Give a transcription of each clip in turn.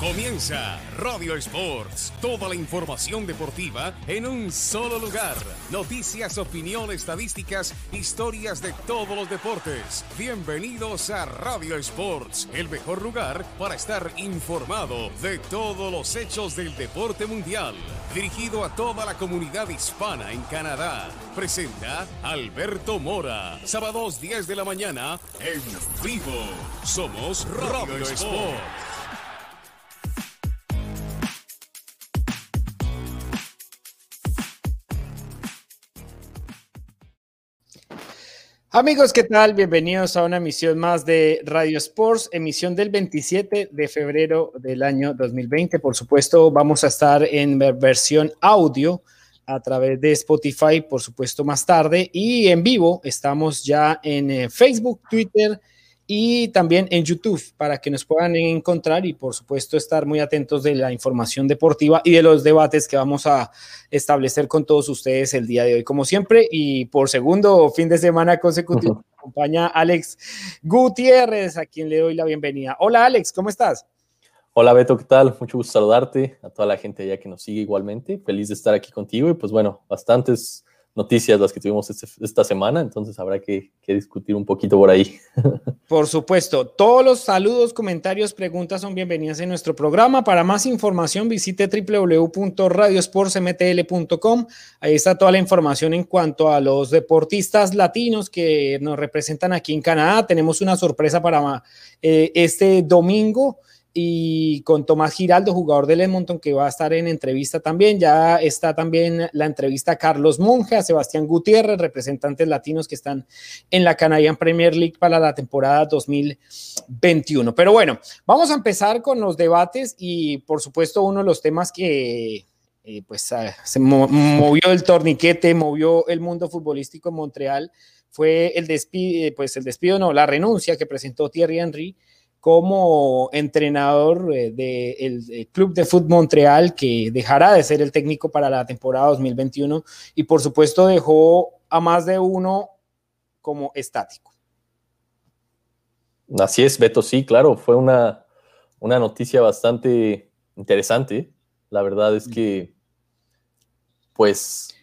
Comienza Radio Sports, toda la información deportiva en un solo lugar. Noticias, opinión, estadísticas, historias de todos los deportes. Bienvenidos a Radio Sports, el mejor lugar para estar informado de todos los hechos del deporte mundial. Dirigido a toda la comunidad hispana en Canadá. Presenta Alberto Mora. Sábados 10 de la mañana en vivo. Somos Radio, Sports. Amigos, ¿qué tal? Bienvenidos a una emisión más de Radio Sports, emisión del 27 de febrero del año 2020. Por supuesto, vamos a estar en versión audio a través de Spotify, por supuesto, más tarde. Y en vivo estamos ya en eh, Facebook, Twitter, y también en YouTube para que nos puedan encontrar y por supuesto estar muy atentos de la información deportiva y de los debates que vamos a establecer con todos ustedes el día de hoy. Como siempre y por segundo fin de semana consecutivo, acompaña Alex Gutiérrez, a quien le doy la bienvenida. Hola Alex, ¿cómo estás? Hola Beto, ¿qué tal? Mucho gusto saludarte, a toda la gente allá que nos sigue igualmente. Feliz de estar aquí contigo y pues bueno, bastantes noticias las que tuvimos este, esta semana, entonces habrá que, discutir un poquito por ahí. Por supuesto, todos los saludos, comentarios, preguntas son bienvenidas en nuestro programa. Para más información visite www.radiosportsmtl.com. Ahí está toda la información en cuanto a los deportistas latinos que nos representan aquí en Canadá. Tenemos una sorpresa para eh, este domingo y con Tomás Giraldo, jugador del Edmonton, que va a estar en entrevista también. Ya está también la entrevista a Carlos Monge, a Sebastián Gutiérrez, representantes latinos que están en la Canadian Premier League para la temporada 2021. Pero bueno, vamos a empezar con los debates y por supuesto uno de los temas que eh, pues ah, se movió el torniquete, movió el mundo futbolístico en Montreal fue el despido, pues el despido, no, la renuncia que presentó Thierry Henry como entrenador eh, del Club de Fútbol Montreal, que dejará de ser el técnico para la temporada 2021 y por supuesto dejó a más de uno como estático. Así es, Beto, sí, claro, fue una, una noticia bastante interesante. La verdad es que, pues,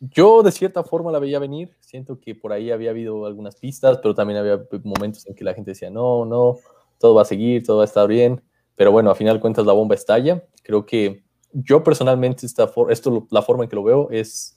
yo de cierta forma la veía venir. Siento que por ahí había habido algunas pistas, pero también había momentos en que la gente decía, no, no, todo va a seguir, todo va a estar bien, pero bueno, a final cuentas la bomba estalla. Creo que yo personalmente, esta esto, la forma en que lo veo es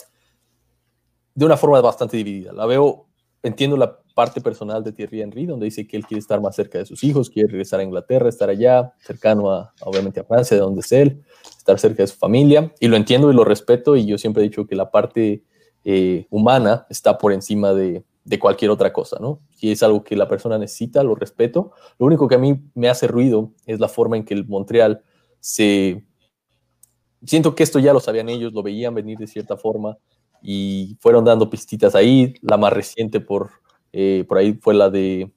de una forma bastante dividida. La veo, entiendo la parte personal de Thierry Henry, donde dice que él quiere estar más cerca de sus hijos, quiere regresar a Inglaterra, estar allá, cercano a, obviamente a Francia, de donde es él, estar cerca de su familia, y lo entiendo y lo respeto, y yo siempre he dicho que la parte eh, humana está por encima de, de cualquier otra cosa, ¿no? Si es algo que la persona necesita, lo respeto. Lo único que a mí me hace ruido es la forma en que el Montreal se... Siento que esto ya lo sabían ellos, lo veían venir de cierta forma y fueron dando pistitas ahí. La más reciente por, eh, por ahí fue la de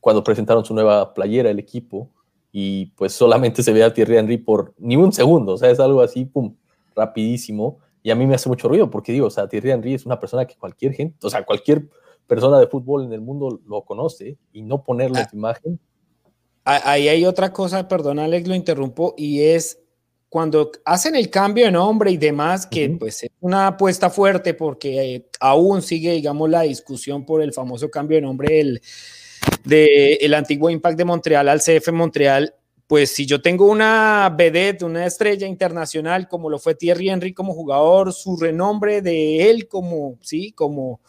cuando presentaron su nueva playera, el equipo, y pues solamente se ve a Thierry Henry por ni un segundo, o sea, es algo así, pum, rapidísimo. Y a mí me hace mucho ruido porque digo, o sea, Thierry Henry es una persona que cualquier gente, o sea, cualquier persona de fútbol en el mundo lo conoce y no ponerle ah. imagen. Ahí hay otra cosa, perdón Alex, lo interrumpo, y es cuando hacen el cambio de nombre y demás, que pues es una apuesta fuerte porque eh, aún sigue, digamos, la discusión por el famoso cambio de nombre del de el antiguo Impact de Montreal al CF Montreal, pues si yo tengo una vedette, una estrella internacional como lo fue Thierry Henry como jugador, su renombre de él como, sí, como,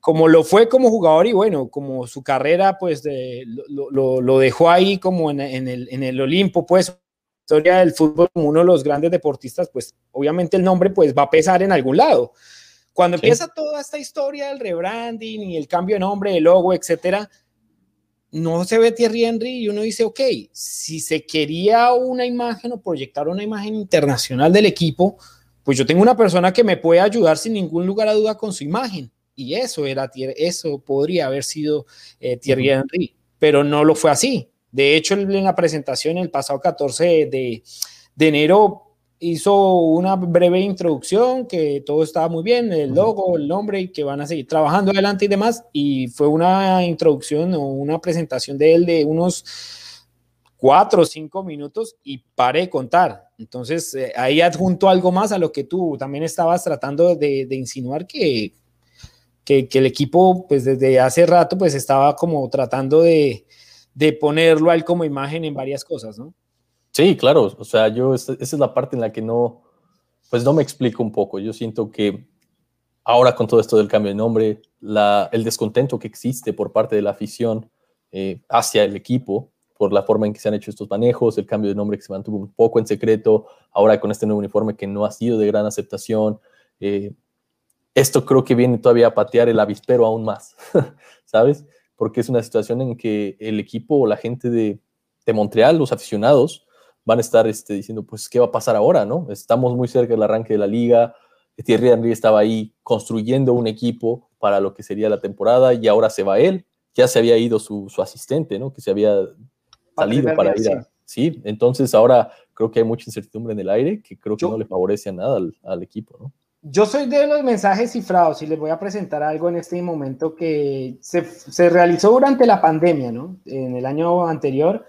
como lo fue como jugador y bueno, como su carrera pues lo, dejó ahí como en, el, en el Olimpo, pues historia del fútbol como uno de los grandes deportistas, pues obviamente el nombre pues va a pesar en algún lado. Cuando empieza toda esta historia del rebranding y el cambio de nombre, el logo, etcétera, no se ve Thierry Henry y uno dice, ok, si se quería una imagen o proyectar una imagen internacional del equipo, pues yo tengo una persona que me puede ayudar sin ningún lugar a duda con su imagen y eso era eso podría haber sido eh, Thierry Henry, pero no lo fue así. De hecho, en la presentación el pasado 14 de, de enero hizo una breve introducción que todo estaba muy bien, el logo, el nombre y que van a seguir trabajando adelante y demás. Y fue una introducción o una presentación de él de unos cuatro o cinco minutos y paré de contar. Entonces, eh, ahí adjunto algo más a lo que tú también estabas tratando de, insinuar que, que, el equipo, pues desde hace rato, pues estaba como tratando de, de ponerlo a él como imagen en varias cosas, ¿no? Sí, claro. O sea, yo, esa es la parte en la que no, pues no me explico un poco. Yo siento que ahora con todo esto del cambio de nombre, la, el descontento que existe por parte de la afición eh, hacia el equipo, por la forma en que se han hecho estos manejos, el cambio de nombre que se mantuvo un poco en secreto, ahora con este nuevo uniforme que no ha sido de gran aceptación. Eh, esto creo que viene todavía a patear el avispero aún más, ¿sabes? Porque es una situación en que el equipo o la gente de, de Montreal, los aficionados, van a estar este, diciendo, pues, ¿qué va a pasar ahora? ¿no? Estamos muy cerca del arranque de la liga, Thierry Henry estaba ahí construyendo un equipo para lo que sería la temporada y ahora se va él, ya se había ido su, su asistente, ¿no? Que se había salido para ir a... Sí, entonces ahora creo que hay mucha incertidumbre en el aire que creo que no le favorece a nada al, al, equipo, ¿no? Yo soy de los mensajes cifrados y les voy a presentar algo en este momento que se, se realizó durante la pandemia, ¿no? En el año anterior.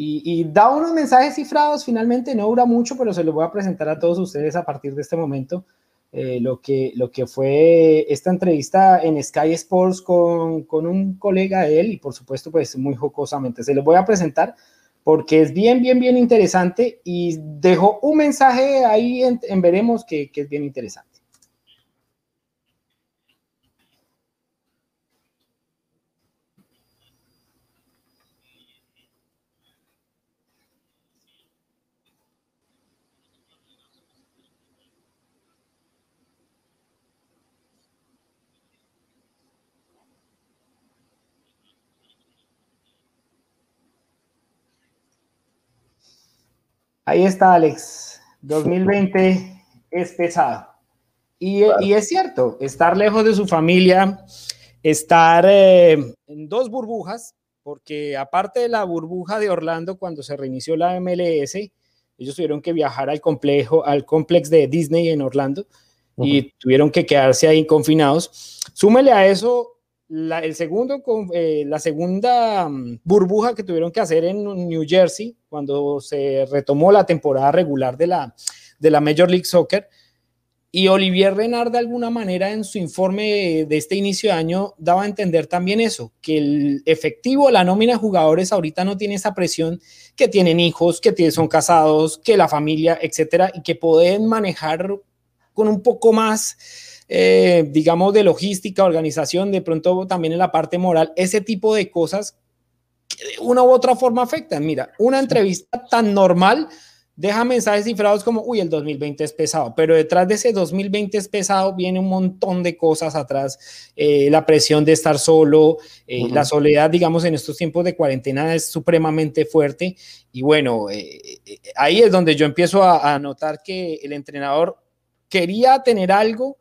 Y, da unos mensajes cifrados, finalmente no dura mucho, pero se los voy a presentar a todos ustedes a partir de este momento. Eh, lo, que, lo que fue esta entrevista en Sky Sports con, con, un colega de él y por supuesto pues muy jocosamente. Se lo voy a presentar porque es bien, bien, bien interesante y dejó un mensaje ahí en, en Veremos que, que es bien interesante. Ahí está, Alex. 2020 es pesado. Y, es cierto, estar lejos de su familia, estar eh, en dos burbujas, porque aparte de la burbuja de Orlando, cuando se reinició la MLS, ellos tuvieron que viajar al complejo, al complex de Disney en Orlando y tuvieron que quedarse ahí confinados. Súmele a eso la, el segundo, eh, la segunda mm, burbuja que tuvieron que hacer en New Jersey cuando se retomó la temporada regular de la, de la Major League Soccer. Y Olivier Renard, de alguna manera, en su informe de este inicio de año, daba a entender también eso, que el efectivo, la nómina de jugadores ahorita no tiene esa presión, que tienen hijos, que son casados, que la familia, etcétera, y que pueden manejar con un poco más eh, digamos, de logística, organización, de pronto también en la parte moral, ese tipo de cosas que de una u otra forma afectan. Mira, una entrevista tan normal deja mensajes cifrados como, uy, el 2020 es pesado, pero detrás de ese 2020 es pesado viene un montón de cosas atrás, eh, la presión de estar solo, eh, la soledad, digamos, en estos tiempos de cuarentena es supremamente fuerte. Y bueno, ahí es donde yo empiezo a, a notar que el entrenador quería tener algo,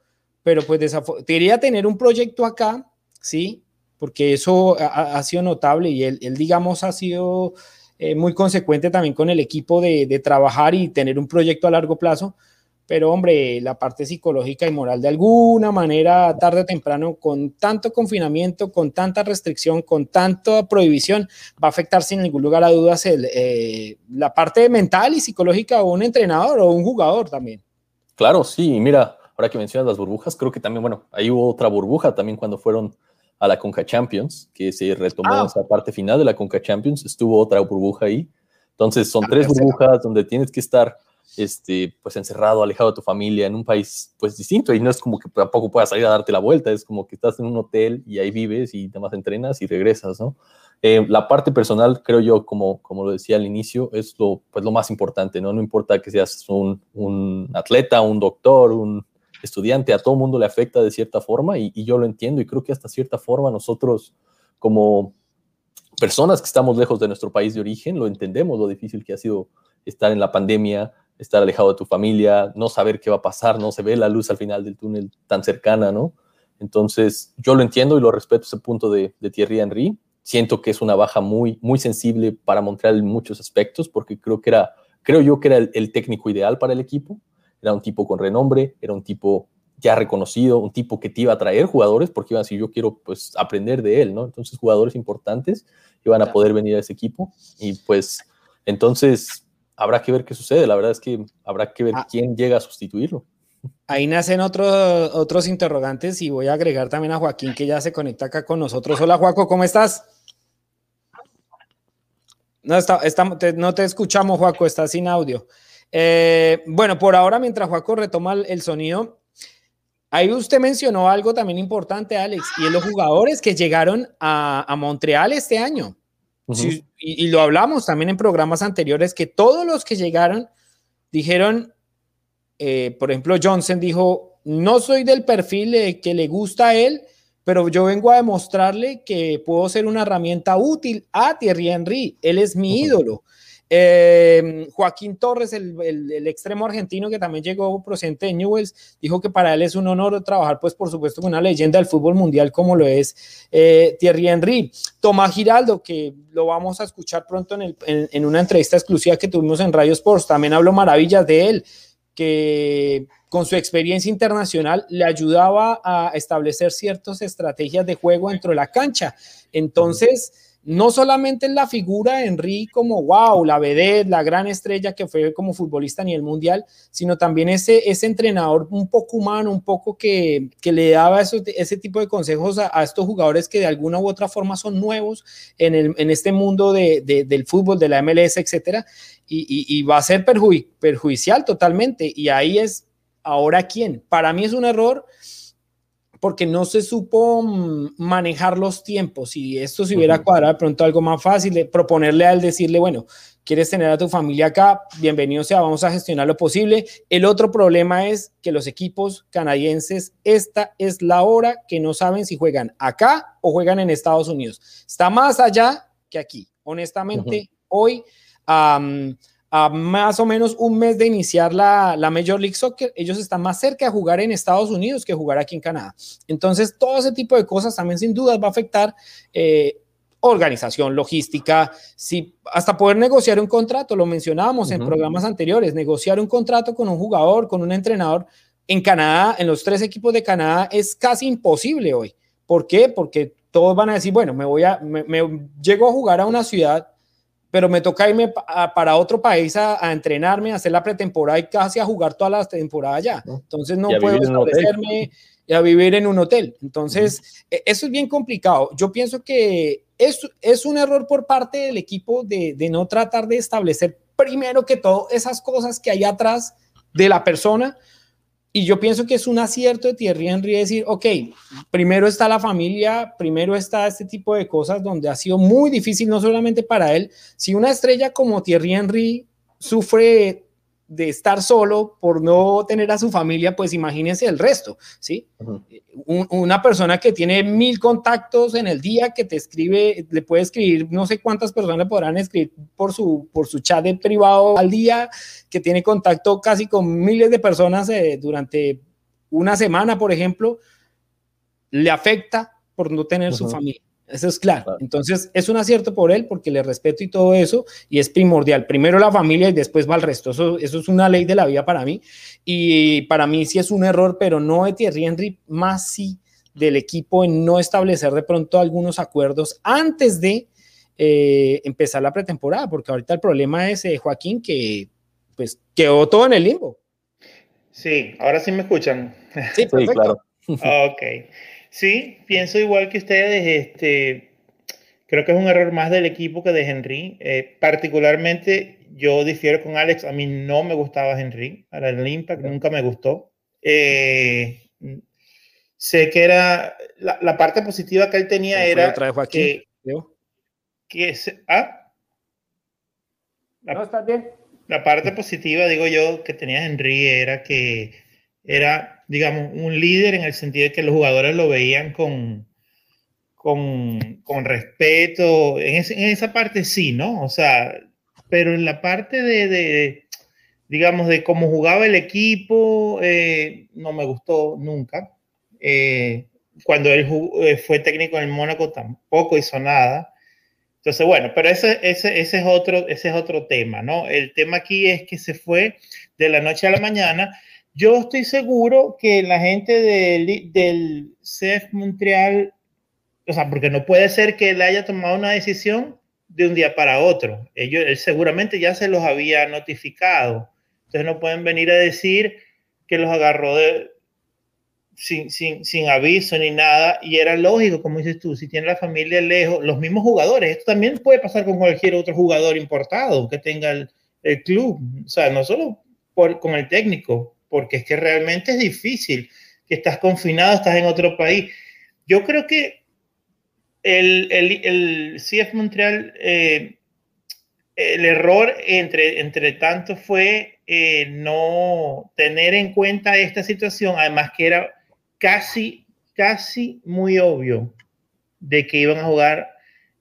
pero pues quería tener un proyecto acá, ¿sí? Porque eso ha, sido notable y él, digamos, ha sido eh, muy consecuente también con el equipo de, de, trabajar y tener un proyecto a largo plazo. Pero hombre, la parte psicológica y moral de alguna manera, tarde o temprano, con tanto confinamiento, con tanta restricción, con tanta prohibición, va a afectar sin ningún lugar a dudas eh, la parte mental y psicológica o un entrenador o un jugador también. Claro, sí, mira, ahora que mencionas las burbujas, creo que también, bueno, ahí hubo otra burbuja también cuando fueron a la Conca Champions, que se retomó ah. esa parte final de la Conca Champions, estuvo otra burbuja ahí. Entonces son ah, tres burbujas donde tienes que estar este, pues encerrado, alejado de tu familia, en un país pues distinto, y no es como que tampoco puedas salir a darte la vuelta, es como que estás en un hotel y ahí vives y te más entrenas y regresas, ¿no? Eh, la parte personal, creo yo, como, como lo decía al inicio, es lo, pues, lo más importante, ¿no? No importa que seas un, un atleta, un doctor, un estudiante, a todo mundo le afecta de cierta forma y, yo lo entiendo y creo que hasta cierta forma nosotros como personas que estamos lejos de nuestro país de origen lo entendemos, lo difícil que ha sido estar en la pandemia, estar alejado de tu familia, no saber qué va a pasar, no se ve la luz al final del túnel tan cercana, ¿no? Entonces, yo lo entiendo y lo respeto ese punto de, de Thierry Henry. Siento que es una baja muy, muy sensible para Montreal en muchos aspectos, porque creo que era, creo yo que era el técnico ideal para el equipo era un tipo con renombre, era un tipo ya reconocido, un tipo que te iba a traer jugadores porque iban a decir, yo quiero pues aprender de él, ¿no? Entonces jugadores importantes iban a poder venir a ese equipo y pues Entonces, habrá que ver qué sucede. La verdad es que habrá que ver ah. quién llega a sustituirlo. Ahí nacen otros, otros interrogantes y voy a agregar también a Joaquín que ya se conecta acá con nosotros. Hola, Joaco, ¿cómo estás? No, está, no te escuchamos, Joaco, estás sin audio. Eh, bueno, por ahora, mientras Joaco retoma el sonido, ahí usted mencionó algo también importante, Alex, y es los jugadores que llegaron a, Montreal este año. y, lo hablamos también en programas anteriores, que todos los que llegaron dijeron, eh, por ejemplo, Johnson dijo, no soy del perfil que le gusta a él, pero yo vengo a demostrarle que puedo ser una herramienta útil a Thierry Henry. Él es mi ídolo. Eh, Joaquín Torres, el, extremo argentino que también llegó procedente de Newells, dijo que para él es un honor trabajar, pues por supuesto, con una leyenda del fútbol mundial como lo es eh, Thierry Henry. Tomás Giraldo, que lo vamos a escuchar pronto en, en, una entrevista exclusiva que tuvimos en Radio Sports, también habló maravillas de él, que con su experiencia internacional le ayudaba a establecer ciertas estrategias de juego dentro de la cancha. Entonces, no solamente en la figura de Henry como wow, la vedette, la gran estrella que fue como futbolista a nivel mundial, sino también ese, ese entrenador un poco humano, un poco que, le daba ese tipo de consejos a, estos jugadores que de alguna u otra forma son nuevos en, el, en este mundo del fútbol, de la MLS, etcétera, y, va a ser perjudicial totalmente. Y ahí es, ahora quién. Para mí es un error porque no se supo mm, manejar los tiempos y esto se hubiera cuadrado de pronto algo más fácil, de proponerle al decirle, bueno, quieres tener a tu familia acá, bienvenido sea, vamos a gestionar lo posible. El otro problema es que los equipos canadienses, esta es la hora que no saben si juegan acá o juegan en Estados Unidos. Está más allá que aquí. Honestamente, hoy a más o menos un mes de iniciar la, la, Major League Soccer, ellos están más cerca de jugar en Estados Unidos que jugar aquí en Canadá. Entonces, todo ese tipo de cosas también sin duda va a afectar eh, organización, logística, si, hasta poder negociar un contrato, lo mencionábamos en programas anteriores, negociar un contrato con un jugador, con un entrenador en Canadá, en los tres equipos de Canadá, es casi imposible hoy. ¿Por qué? Porque todos van a decir, bueno, me voy a, me, me llego a jugar a una ciudad pero me toca irme para otro país a, entrenarme, a hacer la pretemporada y casi a jugar todas las temporadas allá. Entonces no puedo establecerme y a vivir en un hotel. Entonces, e, eso es bien complicado. Yo pienso que es, es un error por parte del equipo de, de no tratar de establecer primero que todo esas cosas que hay atrás de la persona, y yo pienso que es un acierto de Thierry Henry decir, ok, primero está la familia, primero está este tipo de cosas donde ha sido muy difícil, no solamente para él, si una estrella como Thierry Henry sufre de estar solo por no tener a su familia, pues imagínense el resto, ¿sí? una persona que tiene mil contactos en el día, que te escribe, le puede escribir, no sé cuántas personas le podrán escribir por su, por su chat de privado al día, que tiene contacto casi con miles de personas eh, durante una semana, por ejemplo, le afecta por no tener su familia. Eso es claro. Entonces, es un acierto por él porque le respeto y todo eso, y es primordial. Primero la familia y después va el resto. Eso, eso es una ley de la vida para mí. Y para mí sí es un error, pero no de Thierry Henry, más sí del equipo en no establecer de pronto algunos acuerdos antes de eh, empezar la pretemporada, porque ahorita el problema es, eh, Joaquín, que pues quedó todo en el limbo. Sí, ahora sí me escuchan. Sí, sí claro. ok. Sí, pienso igual que ustedes. Este, creo que es un error más del equipo que de Henry. Eh, particularmente, yo difiero con Alex. A mí no me gustaba Henry. Para el Impact nunca me gustó. Eh, sé que era la, parte positiva que él tenía era que, que ¿ah? no, está bien. La parte positiva, digo yo, que tenía Henry era que era, digamos, un líder en el sentido de que los jugadores lo veían con, con, con respeto. En, esa parte sí, ¿no? O sea, pero en la parte de, digamos, de cómo jugaba el equipo, eh, no me gustó nunca. Eh, cuando él eh, fue técnico en el Mónaco tampoco hizo nada. Entonces, bueno, pero ese, ese, ese, es otro, ese es otro tema, ¿no? El tema aquí es que se fue de la noche a la mañana yo estoy seguro que la gente del, del CEF Montreal, o sea, porque no puede ser que él haya tomado una decisión de un día para otro. Ellos, él seguramente ya se los había notificado. Entonces no pueden venir a decir que los agarró de, sin, sin, sin, aviso ni nada. Y era lógico, como dices tú, si tiene la familia lejos, los mismos jugadores. Esto también puede pasar con cualquier otro jugador importado que tenga el, el club. O sea, no solo por, con el técnico, porque es que realmente es difícil que estás confinado, estás en otro país. Yo creo que el, el, el CF Montreal, eh, el error entre, entre tanto fue eh, no tener en cuenta esta situación, además que era casi, casi muy obvio de que iban a jugar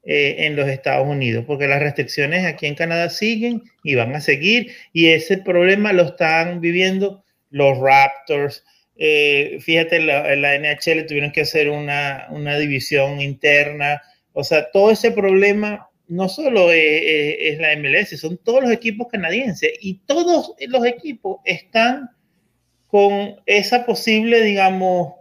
eh, en los Estados Unidos, porque las restricciones aquí en Canadá siguen y van a seguir, y ese problema lo están viviendo los Raptors, eh, fíjate, la, la NHL tuvieron que hacer una, una, división interna. O sea, todo ese problema no solo es, la MLS, son todos los equipos canadienses y todos los equipos están con esa posible, digamos,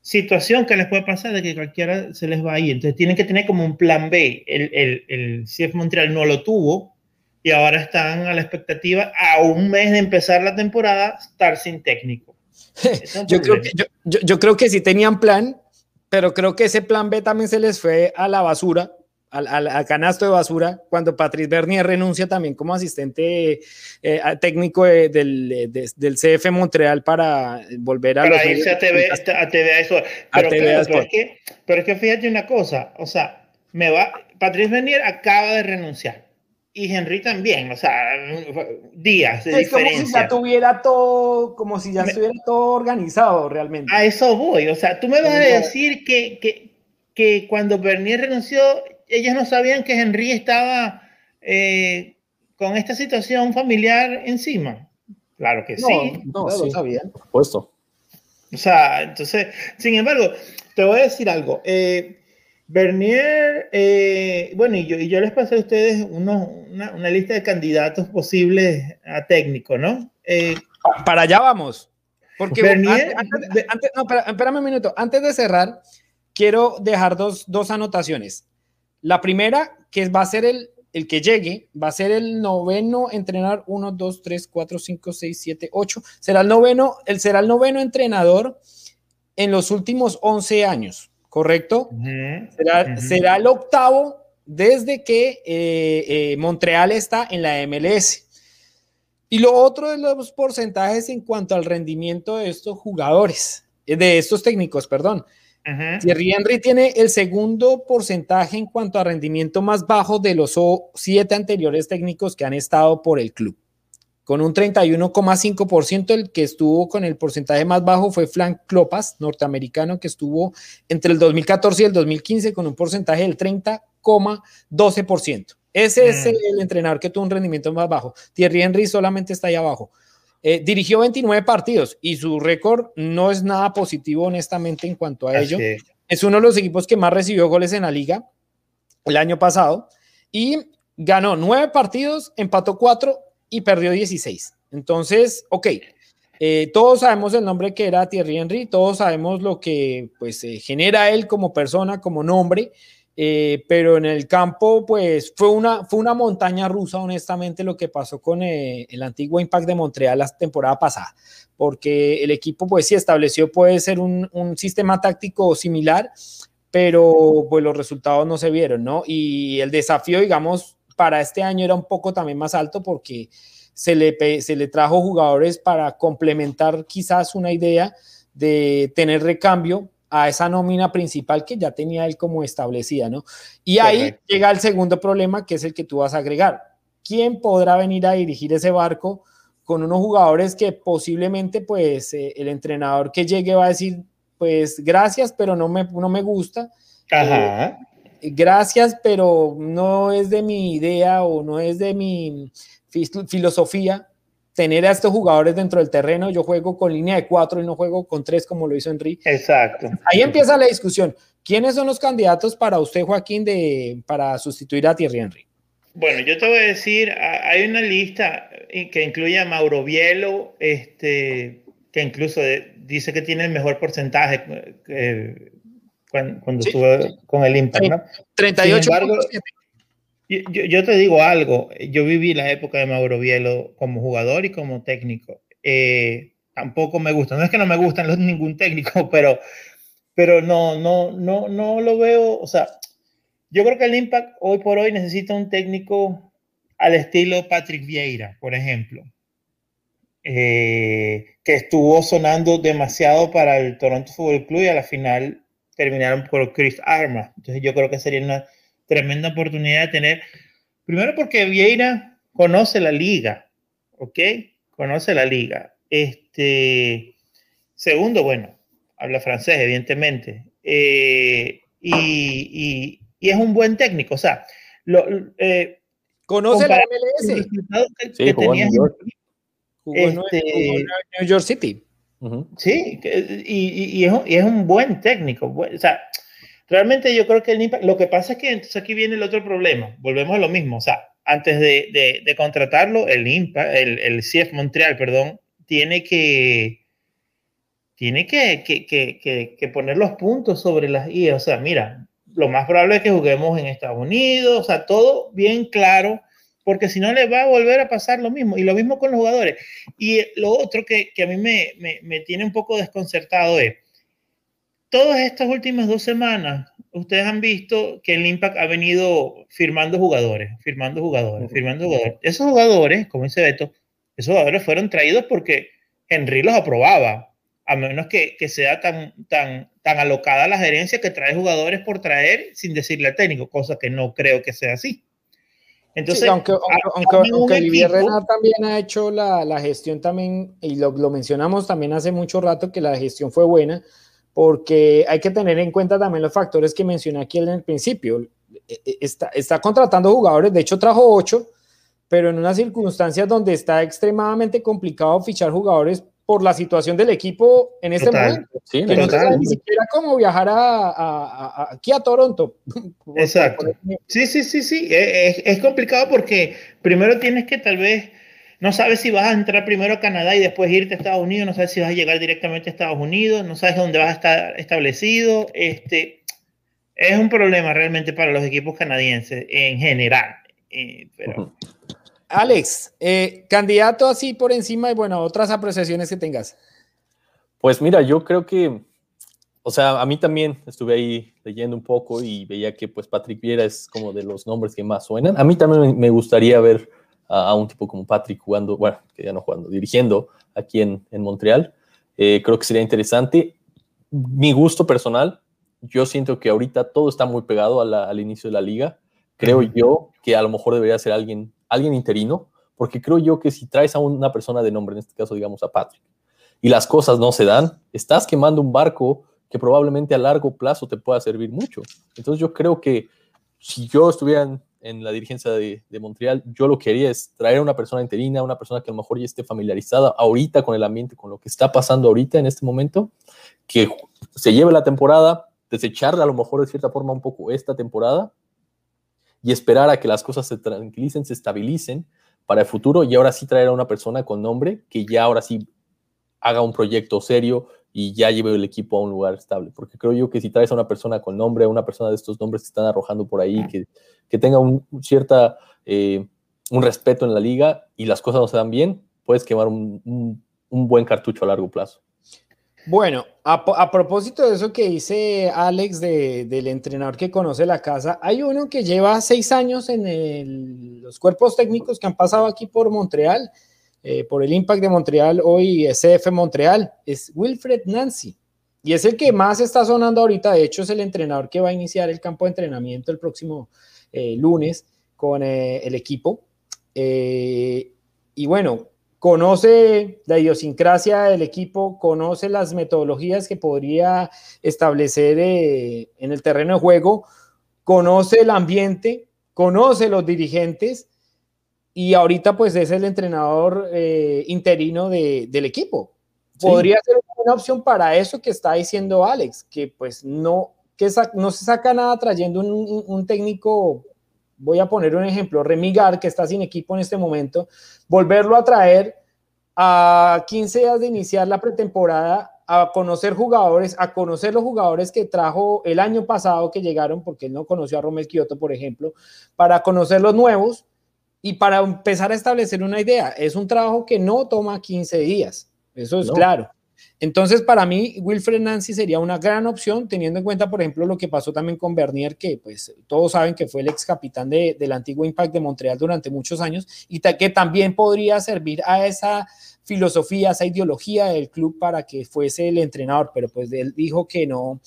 situación que les puede pasar de que cualquiera se les va a ir. Entonces tienen que tener como un plan B. El, el, el CF Montreal no lo tuvo y ahora están a la expectativa a un mes de empezar la temporada estar sin técnico. yo, creo que, yo, yo, creo que sí tenían plan, pero creo que ese plan B también se les fue a la basura, al, al, canasto de basura, cuando Patrice Bernier renuncia también como asistente eh, técnico de, del, de, del, CF Montreal para volver a... Para irse a TV, a TV a eso. Pero, claro, pero, es que, pero es que fíjate una cosa, o sea, me va, Patrice Bernier acaba de renunciar y Henry también, o sea, días de es como si ya tuviera todo, como si ya estuviera todo organizado realmente. A eso voy, o sea, tú me vas a decir que, que, que cuando Bernier renunció, ellos no sabían que Henry estaba eh, con esta situación familiar encima. Claro que sí. No, no sabían. Por supuesto. O sea, entonces, sin embargo, te voy a decir algo. Eh, Bernier, eh, bueno, y yo, y yo, les pasé a ustedes una, una, lista de candidatos posibles a técnico, ¿no? Eh, Para allá vamos. Porque Bernier, antes, antes, no, espérame un minuto. Antes de cerrar, quiero dejar dos, dos anotaciones. La primera, que va a ser el, el que llegue, va a ser el noveno entrenar, 1, 2, 3, 4, 5, 6, 7, 8. Será el noveno, el será el noveno entrenador en los últimos 11 años. ¿Correcto? será, el octavo desde que eh, eh, Montreal está en la MLS. Y lo otro de los porcentajes en cuanto al rendimiento de estos jugadores, eh, de estos técnicos, perdón. Thierry Henry tiene el segundo porcentaje en cuanto a rendimiento más bajo de los siete anteriores técnicos que han estado por el club con un 31,5%. El que estuvo con el porcentaje más bajo fue Frank Klopas, norteamericano, que estuvo entre el 2014 y el 2015 con un porcentaje del 30,12%. Ese es mm. el entrenador que tuvo un rendimiento más bajo. Thierry Henry solamente está ahí abajo. Eh, dirigió 29 partidos y su récord no es nada positivo, honestamente, en cuanto a ello. Es uno de los equipos que más recibió goles en la liga el año pasado y ganó nueve partidos, empató cuatro y perdió 16. Entonces, ok, eh, todos sabemos el nombre que era Thierry Henry, todos sabemos lo que pues genera él como persona, como nombre, eh, pero en el campo pues fue una, fue una montaña rusa, honestamente, lo que pasó con eh, el antiguo Impact de Montreal la temporada pasada, porque el equipo pues sí estableció puede ser un, un sistema táctico similar, pero pues los resultados no se vieron, ¿no? Y el desafío, digamos, para este año era un poco también más alto porque se le, se le trajo jugadores para complementar quizás una idea de tener recambio a esa nómina principal que ya tenía él como establecida, ¿no? Y ahí llega el segundo problema, que es el que tú vas a agregar. ¿Quién podrá venir a dirigir ese barco con unos jugadores que posiblemente, pues, eh, el entrenador que llegue va a decir, pues, gracias, pero no me, no me gusta? Ajá. Eh, gracias, pero no es de mi idea o no es de mi filosofía tener a estos jugadores dentro del terreno. Yo juego con línea de cuatro y no juego con tres como lo hizo Enrique. Exacto. Ahí empieza la discusión. ¿Quiénes son los candidatos para usted, Joaquín, de, para sustituir a Thierry Henry? Bueno, yo te voy a decir, hay una lista que incluye a Mauro Bielo, este, que incluso dice que tiene el mejor porcentaje eh, cuando, estuvo con el Impact, ¿no? 38. Yo, te digo algo, yo viví la época de Mauro Bielo como jugador y como técnico. Eh, tampoco me gusta, no es que no me gustan los, ningún técnico, pero, pero no, no, no, no lo veo, o sea, yo creo que el Impact hoy por hoy necesita un técnico al estilo Patrick Vieira, por ejemplo, eh, que estuvo sonando demasiado para el Toronto Football Club y a la final terminaron por Chris Arma. Entonces yo creo que sería una tremenda oportunidad de tener, primero porque Vieira conoce la liga, ¿ok? Conoce la liga. Este, segundo, bueno, habla francés, evidentemente. Eh, y, es un buen técnico, o sea, lo, eh, conoce la MLS. sí, jugó en New York. Este, New York City. Sí, y, es, un buen técnico. O sea, realmente yo creo que el lo que pasa es que entonces aquí viene el otro problema. Volvemos a lo mismo. O sea, antes de, contratarlo, el IMPA, el, el CF Montreal, perdón, tiene que, tiene que, que, que, poner los puntos sobre las I. O sea, mira, lo más probable es que juguemos en Estados Unidos, o sea, todo bien claro, porque si no le va a volver a pasar lo mismo. Y lo mismo con los jugadores. Y lo otro que, que a mí me, me, me, tiene un poco desconcertado es, todas estas últimas dos semanas, ustedes han visto que el Impact ha venido firmando jugadores, firmando jugadores, firmando jugadores. Esos jugadores, como dice Beto, esos jugadores fueron traídos porque Henry los aprobaba, a menos que, que sea tan, tan, tan alocada la gerencia que trae jugadores por traer sin decirle al técnico, cosa que no creo que sea así. Entonces, aunque, aunque, aunque, también ha hecho la, la gestión también, y lo, lo, mencionamos también hace mucho rato, que la gestión fue buena, porque hay que tener en cuenta también los factores que mencioné aquí en el principio. E, e, está, está contratando jugadores, de hecho trajo ocho, pero en unas circunstancias donde está extremadamente complicado fichar jugadores por la situación del equipo en este momento. Sí, que no sabe ni siquiera cómo viajar a, a, aquí a Toronto. Exacto. Sí, sí, sí, sí. Es, es, complicado porque primero tienes que tal vez, no sabes si vas a entrar primero a Canadá y después irte a Estados Unidos, no sabes si vas a llegar directamente a Estados Unidos, no sabes dónde vas a estar establecido. Este, es un problema realmente para los equipos canadienses en general. Eh, pero, Alex, eh, candidato así por encima y bueno, otras apreciaciones que tengas. Pues mira, yo creo que, o sea, a mí también estuve ahí leyendo un poco y veía que pues Patrick Viera es como de los nombres que más suenan. A mí también me gustaría ver a, un tipo como Patrick jugando, bueno, que ya no jugando, dirigiendo aquí en, Montreal. Eh, creo que sería interesante. Mi gusto personal, yo siento que ahorita todo está muy pegado al inicio de la liga. Creo yo que a lo mejor debería ser alguien alguien interino, porque creo yo que si traes a una persona de nombre, en este caso digamos a Patrick, y las cosas no se dan, estás quemando un barco que probablemente a largo plazo te pueda servir mucho. Entonces yo creo que si yo estuviera en, la dirigencia de, Montreal, yo lo que haría es traer a una persona interina, una persona que a lo mejor ya esté familiarizada ahorita con el ambiente, con lo que está pasando ahorita en este momento, que se lleve la temporada, desechar a lo mejor de cierta forma un poco esta temporada y esperar a que las cosas se tranquilicen, se estabilicen para el futuro y ahora sí traer a una persona con nombre que ya ahora sí haga un proyecto serio y ya lleve el equipo a un lugar estable. Porque creo yo que si traes a una persona con nombre, a una persona de estos nombres que están arrojando por ahí, que, que tenga un cierta, eh, un respeto en la liga y las cosas no se dan bien, puedes quemar un buen cartucho a largo plazo. Bueno, a, propósito de eso que dice Alex del entrenador que conoce la casa, hay uno que lleva seis años en los cuerpos técnicos que han pasado aquí por Montreal, eh, por el Impact de Montreal, hoy SF Montreal, es Wilfred Nancy. Y es el que más está sonando ahorita, de hecho es el entrenador que va a iniciar el campo de entrenamiento el próximo eh, lunes con eh, el equipo. y bueno, conoce la idiosincrasia del equipo, conoce las metodologías que podría establecer eh, en el terreno de juego, conoce el ambiente, conoce los dirigentes y ahorita pues es el entrenador eh, interino del equipo. Podría ser una opción para eso que está diciendo Alex, que pues no, que no se saca nada trayendo un técnico voy a poner un ejemplo, Remigar, que está sin equipo en este momento, volverlo a traer a 15 días de iniciar la pretemporada a conocer jugadores, a conocer los jugadores que trajo el año pasado que llegaron, porque él no conoció a Romel Kioto, por ejemplo, para conocer los nuevos y para empezar a establecer una idea. Es un trabajo que no toma 15 días, eso es claro. Entonces, para mí, Wilfred Nancy sería una gran opción, teniendo en cuenta, por ejemplo, lo que pasó también con Bernier, que pues todos saben que fue el ex capitán de, del antiguo Impact de Montreal durante muchos años y que también podría servir a esa filosofía, esa ideología del club para que fuese el entrenador, pero pues él dijo que no,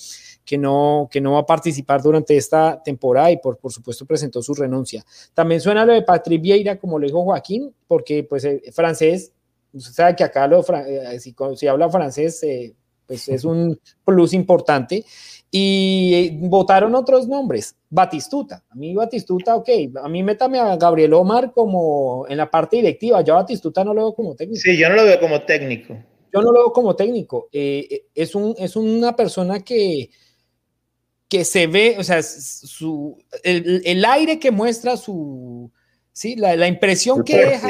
que no, que no va a participar durante esta temporada y por, por supuesto presentó su renuncia. También suena lo de Patrick Vieira, como lo dijo Joaquín, porque pues el francés Usted sabe que acá lo, eh, si, si, habla francés, eh, pues es un plus importante. Y eh, votaron otros nombres. Batistuta. A mí Batistuta, ok. A mí métame a Gabriel Omar como en la parte directiva. Yo a Batistuta no lo veo como técnico. Sí, yo no lo veo como técnico. Yo no lo veo como técnico. es, un, es una persona que, que se ve, o sea, su, el, el aire que muestra su, sí, la, la impresión que deja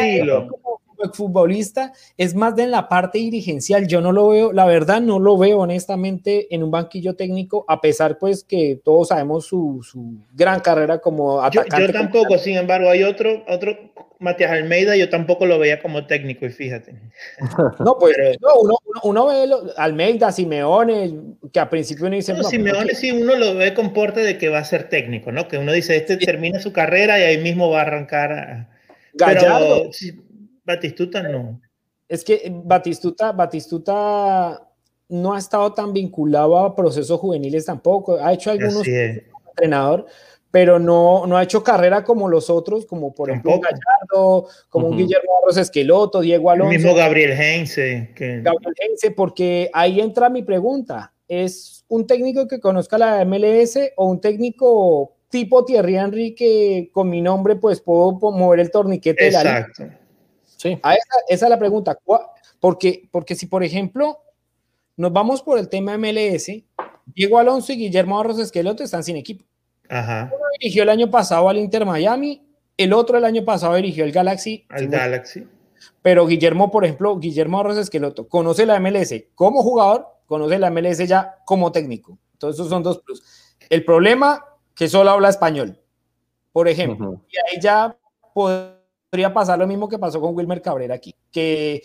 futbolista es más de en la parte dirigencial. Yo no lo veo, la verdad no lo veo honestamente en un banquillo técnico, a pesar pues que todos sabemos su, su gran carrera como atacante. Yo, tampoco, sin embargo, hay otro, otro, Matías Almeida, yo tampoco lo veía como técnico y fíjate. No, pues no, uno, uno, ve Almeida, Simeone, que a principio uno dice... No, Simeone sí, uno lo ve con porte de que va a ser técnico, ¿no? Que uno dice, este termina su carrera y ahí mismo va a arrancar a... Gallardo. Batistuta no. Es que Batistuta, Batistuta no ha estado tan vinculado a procesos juveniles tampoco. Ha hecho algunos entrenador, pero no, no ha hecho carrera como los otros, como por ejemplo Gallardo, como un Guillermo Arroz Esqueloto, Diego Alonso. El mismo Gabriel Heinze. Gabriel Heinze, porque ahí entra mi pregunta. ¿Es un técnico que conozca la MLS o un técnico tipo Thierry Henry que con mi nombre pues puedo mover el torniquete Exacto. de la esa, esa, es la pregunta. Porque, porque si, por ejemplo, nos vamos por el tema MLS, Diego Alonso y Guillermo Arroz Esqueloto están sin equipo. Ajá. Uno dirigió el año pasado al Inter Miami, el otro el año pasado dirigió el Galaxy. Al Galaxy. Pero Guillermo, por ejemplo, Guillermo Arroz Esqueloto, conoce la MLS como jugador, conoce la MLS ya como técnico. Entonces, esos son dos plus. El problema, que solo habla español, por ejemplo. Y ahí ya podría pasar lo mismo que pasó con Wilmer Cabrera aquí, que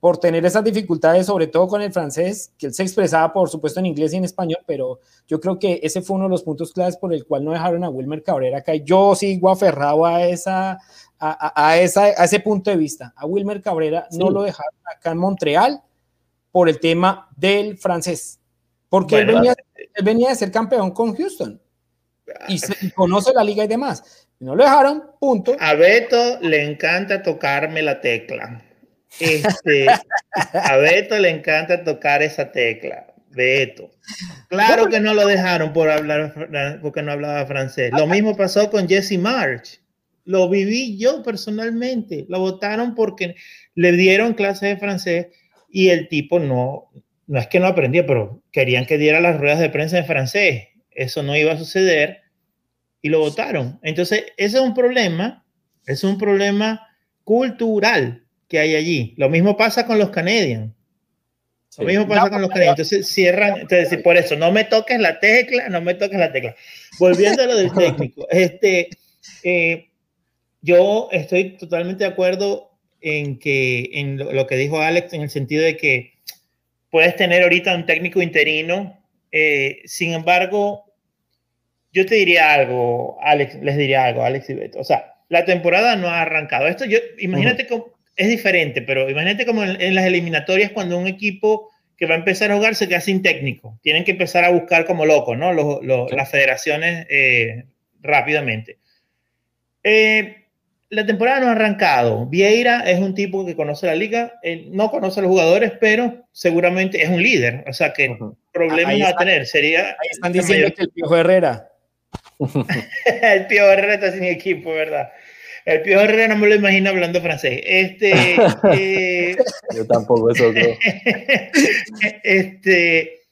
por tener esas dificultades, sobre todo con el francés, que él se expresaba, por supuesto, en inglés y en español, pero yo creo que ese fue uno de los puntos claves por el cual no dejaron a Wilmer Cabrera acá. Yo sigo aferrado a, esa, a, esa, a ese punto de vista. A Wilmer Cabrera no lo dejaron acá en Montreal por el tema del francés, porque él, venía, él venía de ser campeón con Houston y, se, conoce la liga y demás. No lo dejaron, punto. A Beto le encanta tocarme la tecla. Este, a Beto le encanta tocar esa tecla. Beto. Claro que no lo dejaron por hablar porque no hablaba francés. Lo mismo pasó con Jesse March. Lo viví yo personalmente. Lo votaron porque le dieron clases de francés y el tipo no, no es que no aprendía, pero querían que diera las ruedas de prensa en francés. Eso no iba a suceder y lo votaron. Entonces, ese es un problema, es un problema cultural que hay allí. Lo mismo pasa con los Canadiens. Lo mismo pasa con los Canadiens. Entonces, cierran, entonces, por eso, no me toques la tecla, no me toques la tecla. Volviendo a lo del técnico, este, eh, yo estoy totalmente de acuerdo en, que, en lo, que dijo Alex, en el sentido de que puedes tener ahorita un técnico interino, eh, sin embargo, yo te diría algo, Alex, les diría algo, Alex y Beto. O sea, la temporada no ha arrancado. Esto yo, imagínate cómo, es diferente, pero imagínate como en, las eliminatorias cuando un equipo que va a empezar a jugar se queda sin técnico. Tienen que empezar a buscar como locos, ¿no? Las federaciones eh, rápidamente. Eh, la temporada no ha arrancado. Vieira es un tipo que conoce la liga, no conoce a los jugadores, pero seguramente es un líder. O sea que problemas no va a tener. Sería. Ahí están diciendo que el Piojo Herrera el Pío Herrera está sin equipo, ¿verdad? El Pío Herrera no me lo imagino hablando francés. Este, eh, yo tampoco eso creo. este,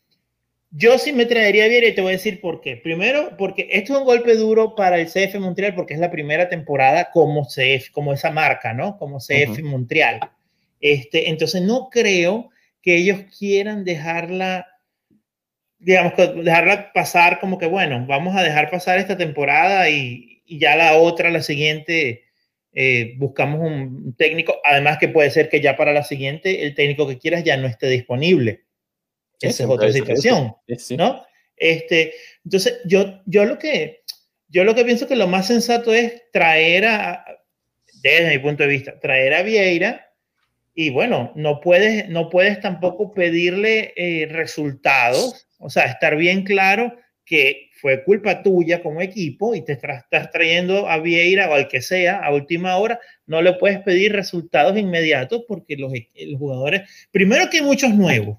yo sí me traería bien y te voy a decir por qué. Primero, porque esto es un golpe duro para el CF Montreal porque es la primera temporada como CF, como esa marca, ¿no? Como CF Montreal. Este, entonces no creo que ellos quieran dejarla, digamos, dejarla pasar como que, bueno, vamos a dejar pasar esta temporada y, y ya la otra, la siguiente, eh, buscamos un técnico, además que puede ser que ya para la siguiente el técnico que quieras ya no esté disponible. Esa es otra situación, ¿no? Este, entonces, yo, yo, lo que, yo lo que pienso que lo más sensato es traer a, desde mi punto de vista, traer a Vieira y bueno, no puedes, no puedes tampoco pedirle eh, resultados, o sea, estar bien claro que fue culpa tuya como equipo y te estás trayendo a Vieira o al que sea a última hora, no le puedes pedir resultados inmediatos porque los, los jugadores, primero que hay muchos nuevos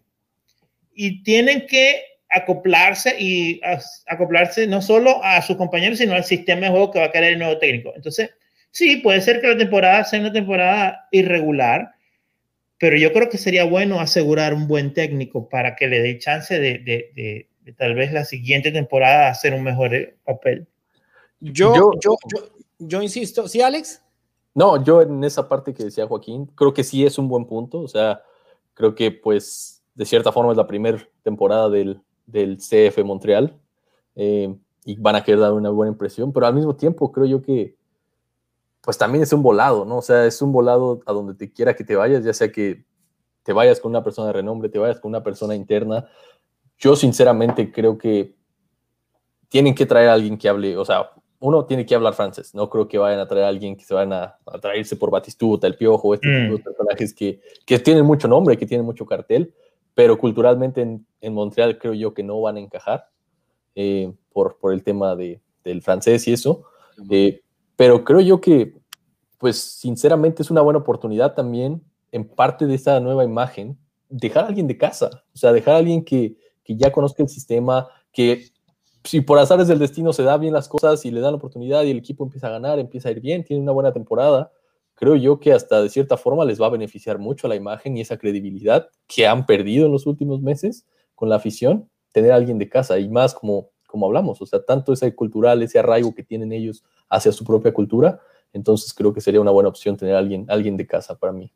y tienen que acoplarse y acoplarse no solo a sus compañeros, sino al sistema de juego que va a querer el nuevo técnico. Entonces, sí, puede ser que la temporada sea una temporada irregular, pero yo creo que sería bueno asegurar un buen técnico para que le dé chance de, de tal vez la siguiente temporada hacer un mejor eh, papel. Yo, yo, yo, yo, insisto, ¿sí, Alex? No, yo en esa parte que decía Joaquín, creo que sí es un buen punto, o sea, creo que pues de cierta forma es la primera temporada del, del CF Montreal eh, y van a querer dar una buena impresión, pero al mismo tiempo creo yo que pues también es un volado, ¿no? O sea, es un volado a donde te quiera que te vayas, ya sea que te vayas con una persona de renombre, te vayas con una persona interna, yo sinceramente creo que tienen que traer a alguien que hable, o sea, uno tiene que hablar francés, no creo que vayan a traer a alguien que se vayan a, traerse por Batistuta, el Piojo, este tipo de mm. personajes que, que, tienen mucho nombre, que tienen mucho cartel, pero culturalmente en, en Montreal creo yo que no van a encajar eh, por, por el tema de, del francés y eso, eh, pero creo yo que, pues sinceramente es una buena oportunidad también, en parte de esta nueva imagen, dejar a alguien de casa, o sea, dejar a alguien que, que ya conozca el sistema, que si por azares del destino se da bien las cosas y le dan la oportunidad y el equipo empieza a ganar, empieza a ir bien, tiene una buena temporada, creo yo que hasta de cierta forma les va a beneficiar mucho la imagen y esa credibilidad que han perdido en los últimos meses con la afición, tener a alguien de casa y más como, como hablamos, o sea, tanto ese cultural, ese arraigo que tienen ellos hacia su propia cultura, entonces creo que sería una buena opción tener a alguien, alguien de casa para mí.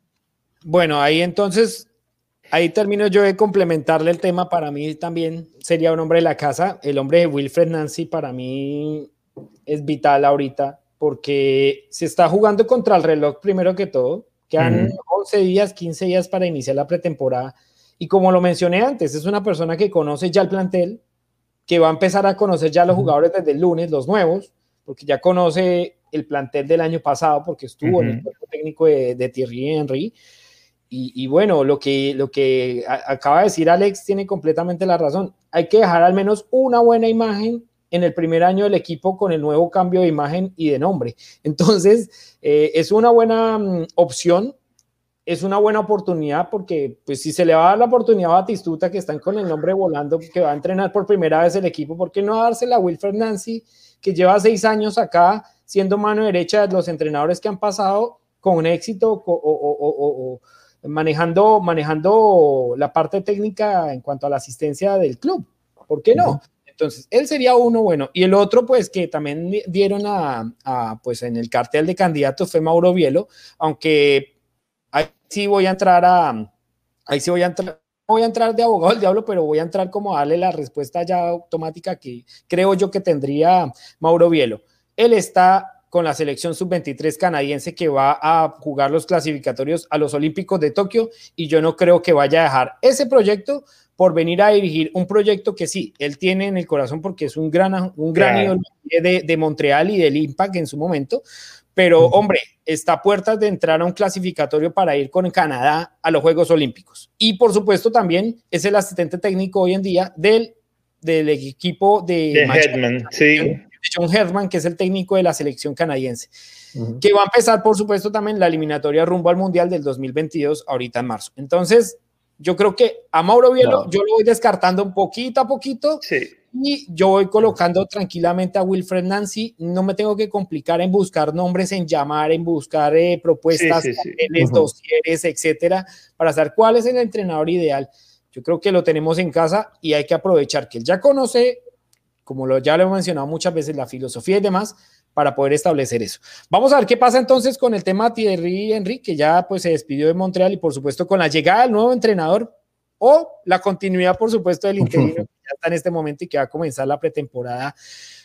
Bueno, ahí entonces Ahí termino yo de complementarle el tema. Para mí también sería un hombre de la casa. El hombre de Wilfred Nancy para mí es vital ahorita porque se está jugando contra el reloj primero que todo. Quedan 11 días, 15 días para iniciar la pretemporada. Y como lo mencioné antes, es una persona que conoce ya el plantel, que va a empezar a conocer ya los jugadores desde el lunes, los nuevos, porque ya conoce el plantel del año pasado, porque estuvo en el cuerpo técnico de, de Thierry Henry. Y, bueno, lo que, lo que acaba de decir Alex tiene completamente la razón. Hay que dejar al menos una buena imagen en el primer año del equipo con el nuevo cambio de imagen y de nombre. Entonces, eh, es una buena mm, opción, es una buena oportunidad porque pues si se le va a dar la oportunidad a Batistuta que están con el nombre volando, que va a entrenar por primera vez el equipo, ¿por qué no dársela a Wilfred Nancy, que lleva seis años acá siendo mano derecha de los entrenadores que han pasado con éxito o, o manejando, manejando la parte técnica en cuanto a la asistencia del club. ¿Por qué no? Entonces, él sería uno bueno. Y el otro, pues, que también dieron a, pues, en el cartel de candidatos fue Mauro Bielo, aunque ahí sí voy a entrar a, ahí sí voy a entrar, voy a entrar de abogado del diablo, pero voy a entrar como a darle la respuesta ya automática que creo yo que tendría Mauro Bielo. Él está con la selección sub-23 canadiense que va a jugar los clasificatorios a los Olímpicos de Tokio y yo no creo que vaya a dejar ese proyecto por venir a dirigir un proyecto que sí, él tiene en el corazón porque es un gran, un gran de, de, Montreal y del Impact en su momento, pero hombre, está a puertas de entrar a un clasificatorio para ir con Canadá a los Juegos Olímpicos. Y por supuesto también es el asistente técnico hoy en día del, del equipo de... de sí. John Herman, que es el técnico de la selección canadiense, que va a empezar, por supuesto, también la eliminatoria rumbo al Mundial del 2022, ahorita en marzo. Entonces, yo creo que a Mauro Bielo yo lo voy descartando un poquito a poquito y yo voy colocando tranquilamente a Wilfred Nancy. No me tengo que complicar en buscar nombres, en llamar, en buscar eh, propuestas, en dosieres, etcétera, para saber cuál es el entrenador ideal. Yo creo que lo tenemos en casa y hay que aprovechar que él ya conoce como lo, ya lo he mencionado muchas veces, la filosofía y demás, para poder establecer eso. Vamos a ver qué pasa entonces con el tema Thierry Henry, que ya pues se despidió de Montreal y por supuesto con la llegada del nuevo entrenador, o la continuidad, por supuesto, del interino que ya está en este momento y que va a comenzar la pretemporada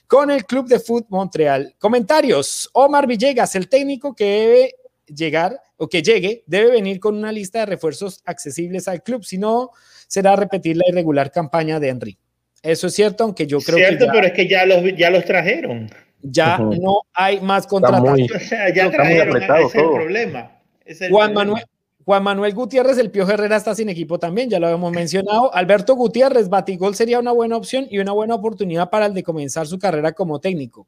con el Club de Fútbol Montreal. Comentarios. Omar Villegas, el técnico que debe llegar o que llegue, debe venir con una lista de refuerzos accesibles al club, si no, será repetir la irregular campaña de Henry. Eso es cierto, aunque yo creo que. Cierto, pero es que ya los, ya los trajeron. Ya no hay más contrataciones. ya trajeron, ese es el problema. Juan Manuel, Juan Manuel Gutiérrez, el Pío Herrera está sin equipo también, ya lo habíamos mencionado. Alberto Gutiérrez, Batigol sería una buena opción y una buena oportunidad para el de comenzar su carrera como técnico.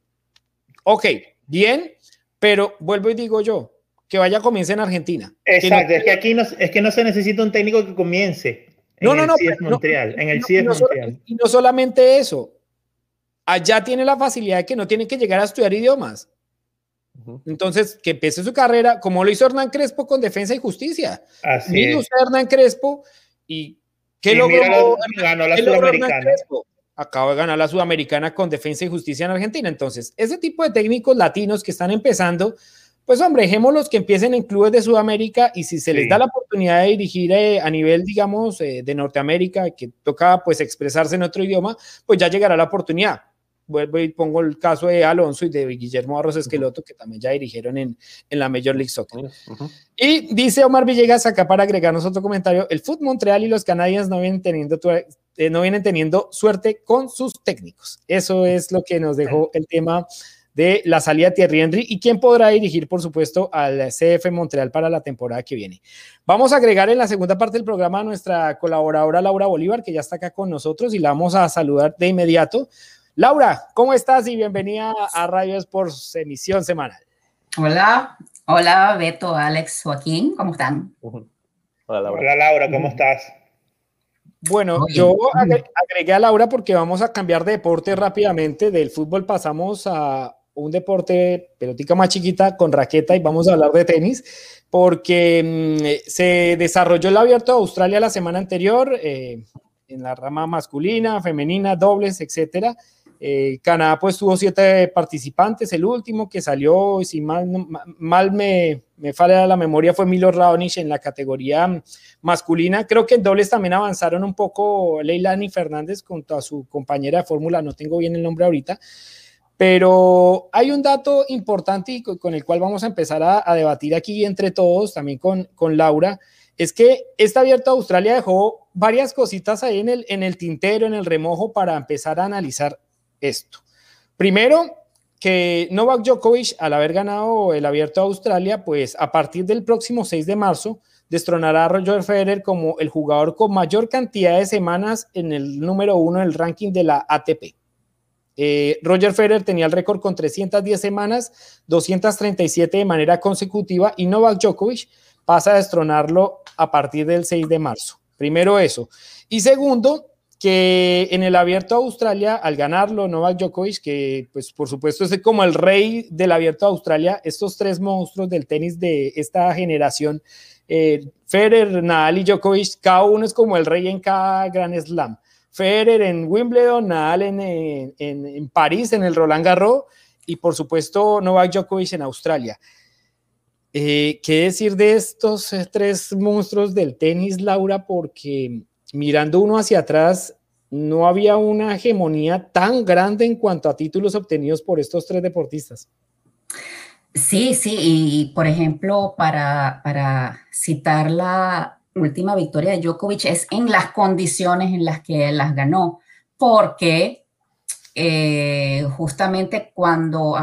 Ok, bien, pero vuelvo y digo yo, que vaya a comience en Argentina. Exacto, es que aquí no, es que no se necesita un técnico que comience. En no, no, no, Montreal, en el Montreal. y no solamente eso, allá tiene la facilidad de que no tiene que llegar a estudiar idiomas. Entonces, que empiece su carrera, como lo hizo Hernán Crespo con Defensa y Justicia. Así. Hernán Crespo y ¿qué logró? ganó la Sudamericana. Acaba de ganar la Sudamericana con Defensa y Justicia en Argentina. Entonces, ese tipo de técnicos latinos que están empezando, pues hombre, dejémoslos que empiecen en clubes de Sudamérica y si se les da la oportunidad de dirigir eh, a nivel, digamos, eh, de Norteamérica, que toca pues expresarse en otro idioma, pues ya llegará la oportunidad vuelvo y pongo el caso de Alonso y de Guillermo Arroz Esqueloto, que también ya dirigieron en, en la Major League Soccer. Y dice Omar Villegas acá para agregarnos otro comentario, el Foot Montreal y los Canadiens no vienen teniendo, eh, no vienen teniendo suerte con sus técnicos. Eso es lo que nos dejó el tema de la salida de Thierry Henry y quién podrá dirigir, por supuesto, al CF Montreal para la temporada que viene. Vamos a agregar en la segunda parte del programa a nuestra colaboradora Laura Bolívar, que ya está acá con nosotros y la vamos a saludar de inmediato. Laura, ¿cómo estás? Y bienvenida a Radio Sports emisión semanal. Hola, hola Beto, Alex, Joaquín, ¿cómo están? Hola Laura, hola, Laura ¿cómo estás? Bueno, yo agregué a Laura porque vamos a cambiar de deporte rápidamente. Del fútbol pasamos a un deporte pelotica más chiquita con raqueta y vamos a hablar de tenis porque mm, se desarrolló el abierto de Australia la semana anterior eh, en la rama masculina, femenina, dobles, etcétera. Eh, Canadá pues tuvo siete participantes, el último que salió, si mal, me, me falla la memoria, fue Milo Raonic en la categoría masculina. Creo que en dobles también avanzaron un poco Leilani Fernández junto a su compañera de fórmula, no tengo bien el nombre ahorita, pero hay un dato importante y con el cual vamos a empezar a, debatir aquí entre todos, también con, Laura, es que esta abierta Australia dejó varias cositas ahí en el tintero, en el remojo para empezar a analizar esto. Primero, que Novak Djokovic, al haber ganado el abierto de Australia, pues a partir del próximo 6 de marzo, destronará a Roger Federer como el jugador con mayor cantidad de semanas en el número uno del ranking de la ATP. Eh, Roger Federer tenía el récord con 310 semanas, 237 de manera consecutiva y Novak Djokovic pasa a destronarlo a partir del 6 de marzo. Primero eso. Y segundo, que en el abierto de Australia, al ganarlo Novak Djokovic, que pues por supuesto es como el rey del abierto de Australia, estos tres monstruos del tenis de esta generación, eh, Federer, Nadal y Djokovic, cada uno es como el rey en cada gran slam. Federer en Wimbledon, Nadal en, en, París, en el Roland Garros, y por supuesto Novak Djokovic en Australia. Eh, ¿Qué decir de estos eh, tres monstruos del tenis, Laura? Porque mirando uno hacia atrás, no había una hegemonía tan grande en cuanto a títulos obtenidos por estos tres deportistas. Sí, sí, y por ejemplo, para, para citar la última victoria de Djokovic es en las condiciones en las que las ganó, porque eh, justamente cuando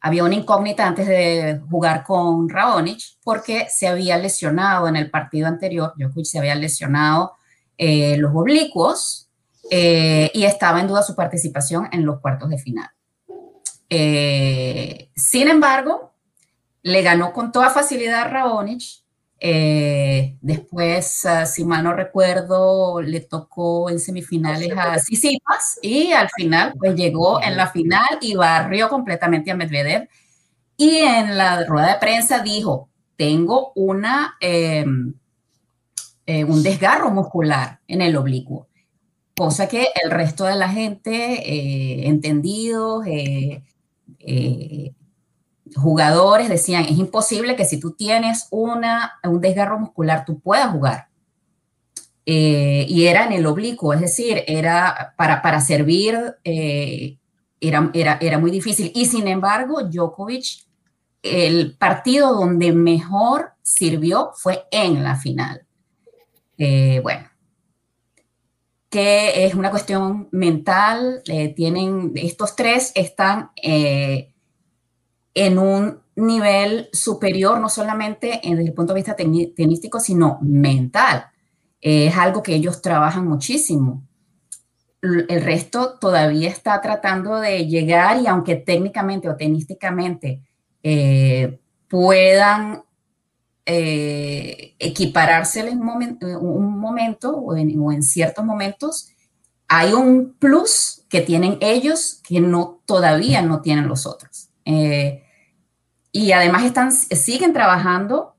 había una incógnita antes de jugar con Raonic, porque se había lesionado en el partido anterior, Djokovic se había lesionado eh, los oblicuos eh, y estaba en duda su participación en los cuartos de final. Eh, sin embargo, le ganó con toda facilidad a Raonic. después, ah, si mal no recuerdo, le tocó en semifinales a Sisipas y al final pues llegó en la final y barrió completamente a Medvedev. Y en la rueda de prensa dijo, tengo una, em, eh, un desgarro muscular en el oblicuo, cosa que el resto de la gente, eh, entendidos, eh, jugadores, decían, es imposible que si tú tienes una, un desgarro muscular, tú puedas jugar. eh, y era en el oblicuo, es decir, era para, para servir, eh, era, era, era muy difícil. Y sin embargo, Djokovic, el partido donde mejor sirvió fue en la final. Bueno, que es una cuestión mental, tienen, estos tres están en un nivel superior, no solamente desde el punto de vista tenístico, sino mental. es algo que ellos trabajan muchísimo. El resto todavía está tratando de llegar y aunque técnicamente o tenísticamente eh, puedan eh, equipararse en un momento, o, en, ciertos momentos, hay un plus que tienen ellos que no, todavía no tienen los otros. Eh, y además están, siguen trabajando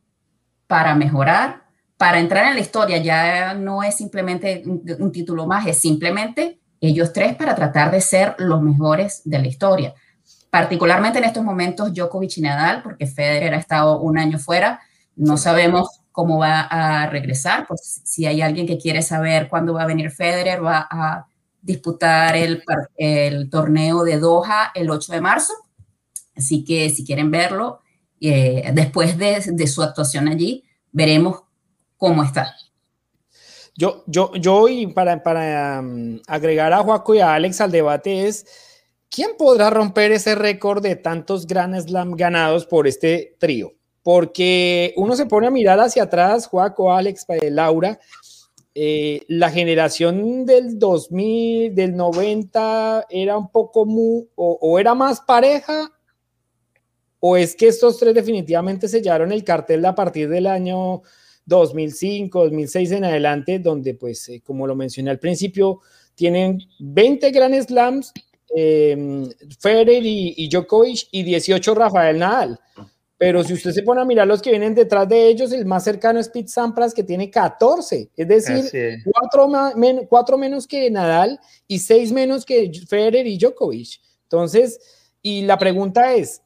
para mejorar, para entrar en la historia. Ya no es simplemente un, título más, es simplemente ellos tres para tratar de ser los mejores de la historia. Particularmente en estos momentos Djokovic y Nadal, porque Federer ha estado un año fuera, no sabemos cómo va a regresar. Pues si hay alguien que quiere saber cuándo va a venir Federer, va a disputar el, torneo de Doha el 8 de marzo Así que si quieren verlo, eh, después de, su actuación allí, veremos cómo está. Yo, yo, yo y para, para um, agregar a Juaco y a Alex al debate es, ¿quién podrá romper ese récord de tantos Grand Slam ganados por este trío? Porque uno se pone a mirar hacia atrás, Juaco, Alex, eh, Laura, eh, la generación del 2000, del 90, era un poco o, era más pareja ¿O es que estos tres definitivamente sellaron el cartel a partir del año 2005, 2006 en adelante, donde pues, eh, como lo mencioné al principio, tienen 20 Grand Slams, eh, Federer y, Djokovic y 18 Rafael Nadal. Pero si usted se pone a mirar los que vienen detrás de ellos, el más cercano es Pete Sampras, que tiene 14, es decir, cuatro, menos que Nadal y seis menos que Federer y Djokovic. Entonces, y la pregunta es,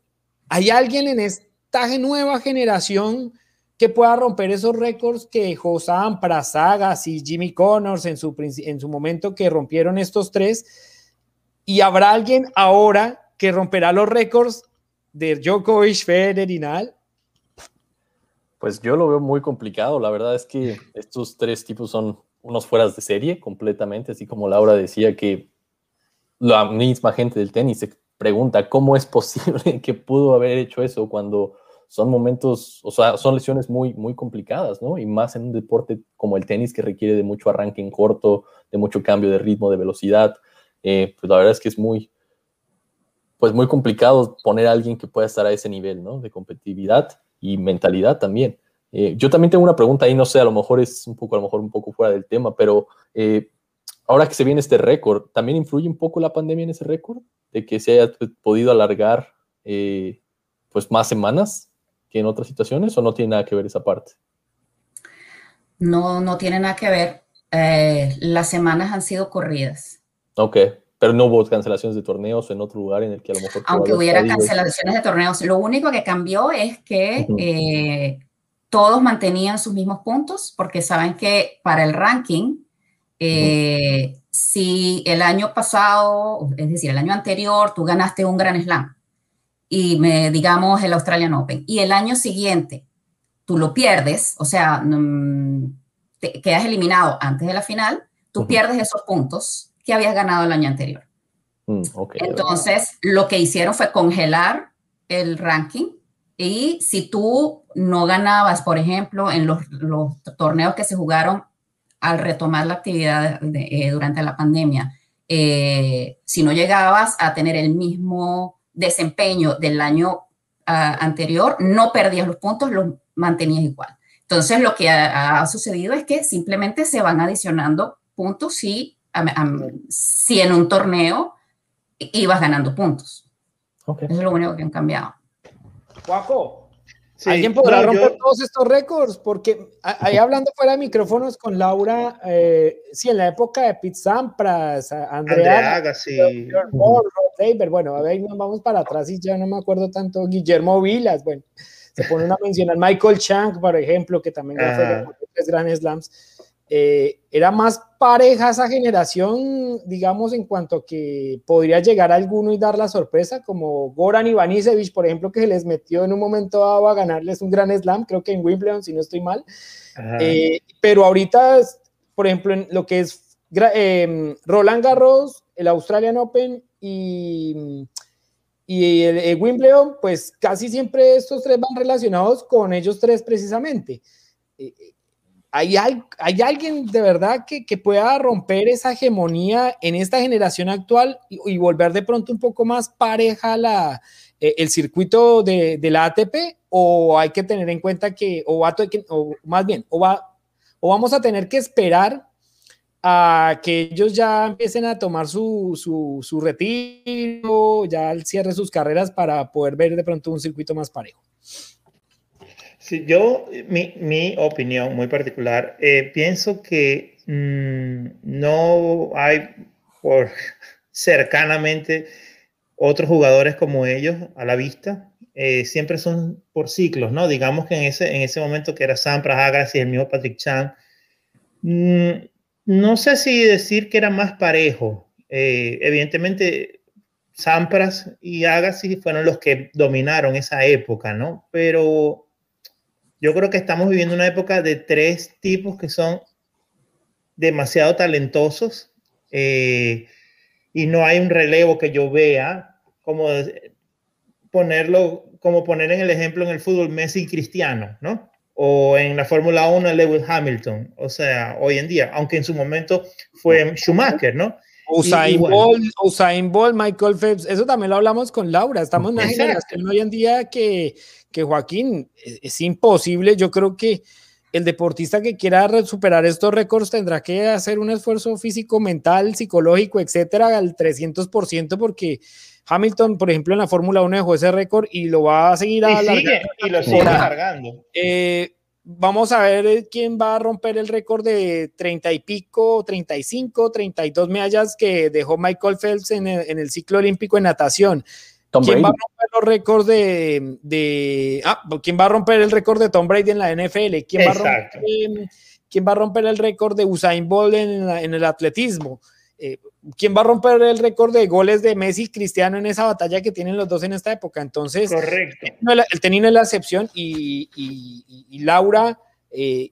¿Hay alguien en esta nueva generación que pueda romper esos récords que Josam, Prasagas y Jimmy Connors en su, en su momento que rompieron estos tres? ¿Y habrá alguien ahora que romperá los récords de Djokovic, Federer y Nadal? Pues yo lo veo muy complicado. La verdad es que estos tres tipos son unos fueras de serie completamente, así como Laura decía que la misma gente del tenis pregunta, ¿cómo es posible que pudo haber hecho eso cuando son momentos, o sea, son lesiones muy, muy complicadas, ¿no? Y más en un deporte como el tenis que requiere de mucho arranque en corto, de mucho cambio de ritmo, de velocidad. Eh, pues la verdad es que es muy, pues muy complicado poner a alguien que pueda estar a ese nivel, ¿no? De competitividad y mentalidad también. Eh, yo también tengo una pregunta ahí, no sé, a lo mejor es un poco, a lo mejor un poco fuera del tema, pero eh, ahora que se viene este récord, ¿también influye un poco la pandemia en ese récord? De que se haya podido alargar eh, pues más semanas que en otras situaciones o no tiene nada que ver esa parte? No, no tiene nada que ver. Las semanas han sido corridas. Ok, pero no hubo cancelaciones de torneos en otro lugar en el que a lo mejor... Aunque hubiera cancelaciones de torneos, lo único que cambió es que eh, todos mantenían sus mismos puntos porque saben que para el ranking eh, si el año pasado, es decir, el año anterior, tú ganaste un Gran Slam y me, digamos el Australian Open, y el año siguiente tú lo pierdes, o sea, mm, te quedas eliminado antes de la final, tú pierdes esos puntos que habías ganado el año anterior. Mm, Entonces, lo que hicieron fue congelar el ranking y si tú no ganabas, por ejemplo, en los, los torneos que se jugaron al retomar la actividad eh, durante la pandemia, eh, si no llegabas a tener el mismo desempeño del año ah, anterior, no perdías los puntos, los mantenías igual. Entonces, lo que ha, sucedido es que simplemente se van adicionando puntos si, si en un torneo ibas ganando puntos. Eso es lo único que han cambiado. Juaco, ¿Alguien podrá romper todos estos récords? Porque ahí hablando fuera de micrófonos con Laura, eh, sí, en la época de Pete Sampras, Andrea, Andrea bueno, a ver, vamos para atrás y ya no me acuerdo tanto, Guillermo Vilas, bueno, se pone una mención al Michael Chang, por ejemplo, que también fue de tres grandes slams. Eh, era más pareja esa generación, digamos, en cuanto que podría llegar alguno y dar la sorpresa, como Goran Ivanisevic, por ejemplo, que se les metió en un momento dado a ganarles un gran slam, creo que en Wimbledon, si no estoy mal. Eh, pero ahorita, por ejemplo, en lo que es em, Roland Garros, el Australian Open y, y el, Wimbledon, pues casi siempre estos tres van relacionados con ellos tres precisamente. Eh, ¿Hay, alguien de verdad que, pueda romper esa hegemonía en esta generación actual y, volver de pronto un poco más pareja la, eh, el circuito de, la ATP? ¿O hay que tener en cuenta que, o, va, o más bien, o, va, o vamos a tener que esperar a que ellos ya empiecen a tomar su, su, su retiro, ya cierre sus carreras para poder ver de pronto un circuito más parejo? Sí, yo, mi, mi opinión muy particular, eh, pienso que mmm, no hay por cercanamente otros jugadores como ellos a la vista. Eh, siempre son por ciclos, ¿no? Digamos que en ese, en ese momento que era Sampras, Agassi el mismo Patrick Chan, mmm, no sé si decir que era más parejo. Eh, evidentemente, Sampras y Agassi fueron los que dominaron esa época, ¿no? Pero yo creo que estamos viviendo una época de tres tipos que son demasiado talentosos eh, y no hay un relevo que yo vea como ponerlo, como poner en el ejemplo en el fútbol Messi y Cristiano, ¿no? O en la Fórmula 1 Lewis Hamilton, o sea, hoy en día, aunque en su momento fue Schumacher, ¿no? Usain, Bolt, Usain Bolt, Michael Phelps, eso también lo hablamos con Laura, estamos en una generación hoy en día que, que Joaquín, es, imposible, yo creo que el deportista que quiera superar estos récords tendrá que hacer un esfuerzo físico, mental, psicológico, etcétera, al 300%, porque Hamilton, por ejemplo, en la Fórmula 1 dejó ese récord y lo va a seguir y, y lo sigue alargando. Eh, vamos a ver quién va a romper el récord de 30 y pico, 35, 32 medallas que dejó Michael Phelps en el ciclo olímpico en natación. ¿Quién va a romper los récords de, ah, quién va a romper el récord de Tom Brady en la NFL? ¿Quién, va a, romper, ¿quién va a romper, el récord de Usain Bolt en, el atletismo? Eh, ¿Quién va a romper el récord de goles de Messi y Cristiano en esa batalla que tienen los dos en esta época? Entonces, Correcto. el tenino es la excepción y, y, Laura, eh,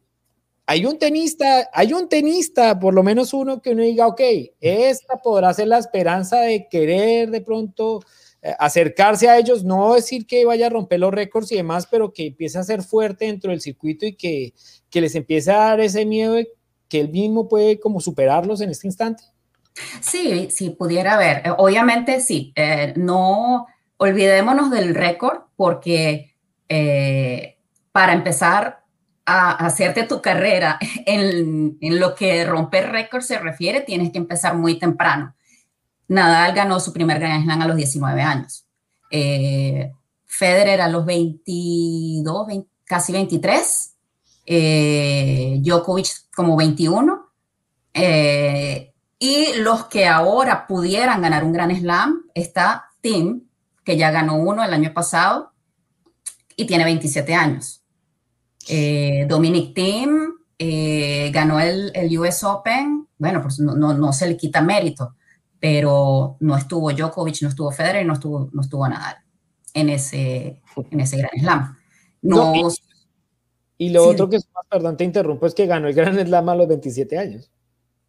hay un tenista, hay un tenista, por lo menos uno que uno diga, ok, esta podrá ser la esperanza de querer de pronto acercarse a ellos, no decir que vaya a romper los récords y demás, pero que empiece a ser fuerte dentro del circuito y que, que les empiece a dar ese miedo de que él mismo puede como superarlos en este instante. Sí, sí, pudiera haber. Eh, obviamente sí, eh, no olvidémonos del récord porque para empezar a hacerte tu carrera en, en lo que romper récord se refiere, tienes que empezar muy temprano. Nadal ganó su primer Grand Slam a los 19 años. Eh, Federer a los 22, casi 23. Eh, Djokovic como 21. Eh, y los que ahora pudieran ganar un Grand Slam está Tim, que ya ganó uno el año pasado y tiene 27 años. Dominic Tim ganó el, US Open. Bueno, pues no, no se le quita mérito pero no estuvo Djokovic, no estuvo Federer, no estuvo, no estuvo Nadal en ese, en ese Gran Slam. No, y, lo otro que es más, perdón, te interrumpo, es que ganó el Gran Slam a los 27 años.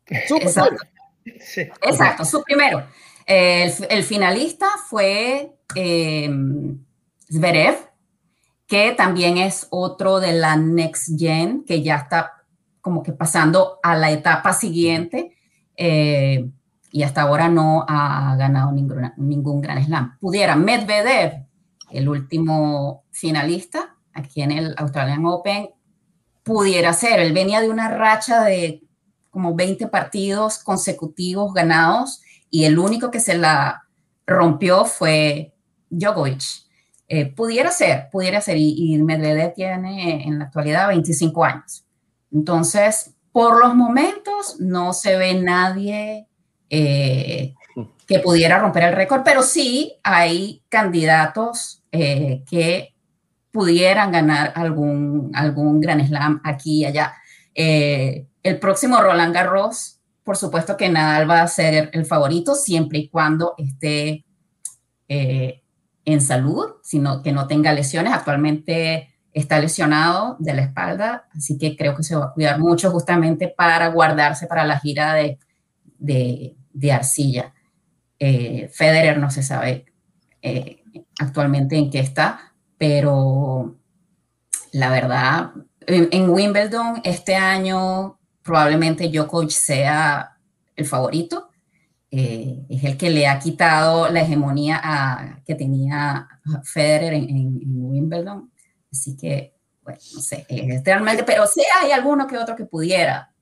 Exacto. Exacto, su primero. El, el finalista fue eh, Zverev, que también es otro de la Next Gen, que ya está como que pasando a la etapa siguiente. Eh, y hasta ahora no ha ganado ningún, Gran Slam. Pudiera Medvedev, el último finalista aquí en el Australian Open, pudiera ser. Él venía de una racha de como 20 partidos consecutivos ganados y el único que se la rompió fue Djokovic. Eh, pudiera ser, pudiera ser, y, y, Medvedev tiene en la actualidad 25 años. Entonces, por los momentos no se ve nadie eh, que pudiera romper el récord, pero sí hay candidatos eh, que pudieran ganar algún, algún Gran Slam aquí y allá. Eh, el próximo Roland Garros, por supuesto que Nadal va a ser el favorito siempre y cuando esté en salud, sino que no tenga lesiones. Actualmente está lesionado de la espalda, así que creo que se va a cuidar mucho justamente para guardarse para la gira de, de, arcilla. Eh, Federer no se sabe eh, actualmente en qué está, pero la verdad, en, Wimbledon este año probablemente Djokovic sea el favorito. Eh, es el que le ha quitado la hegemonía que tenía Federer en Wimbledon Así que, bueno, no sé, realmente, pero sí hay alguno que otro que pudiera.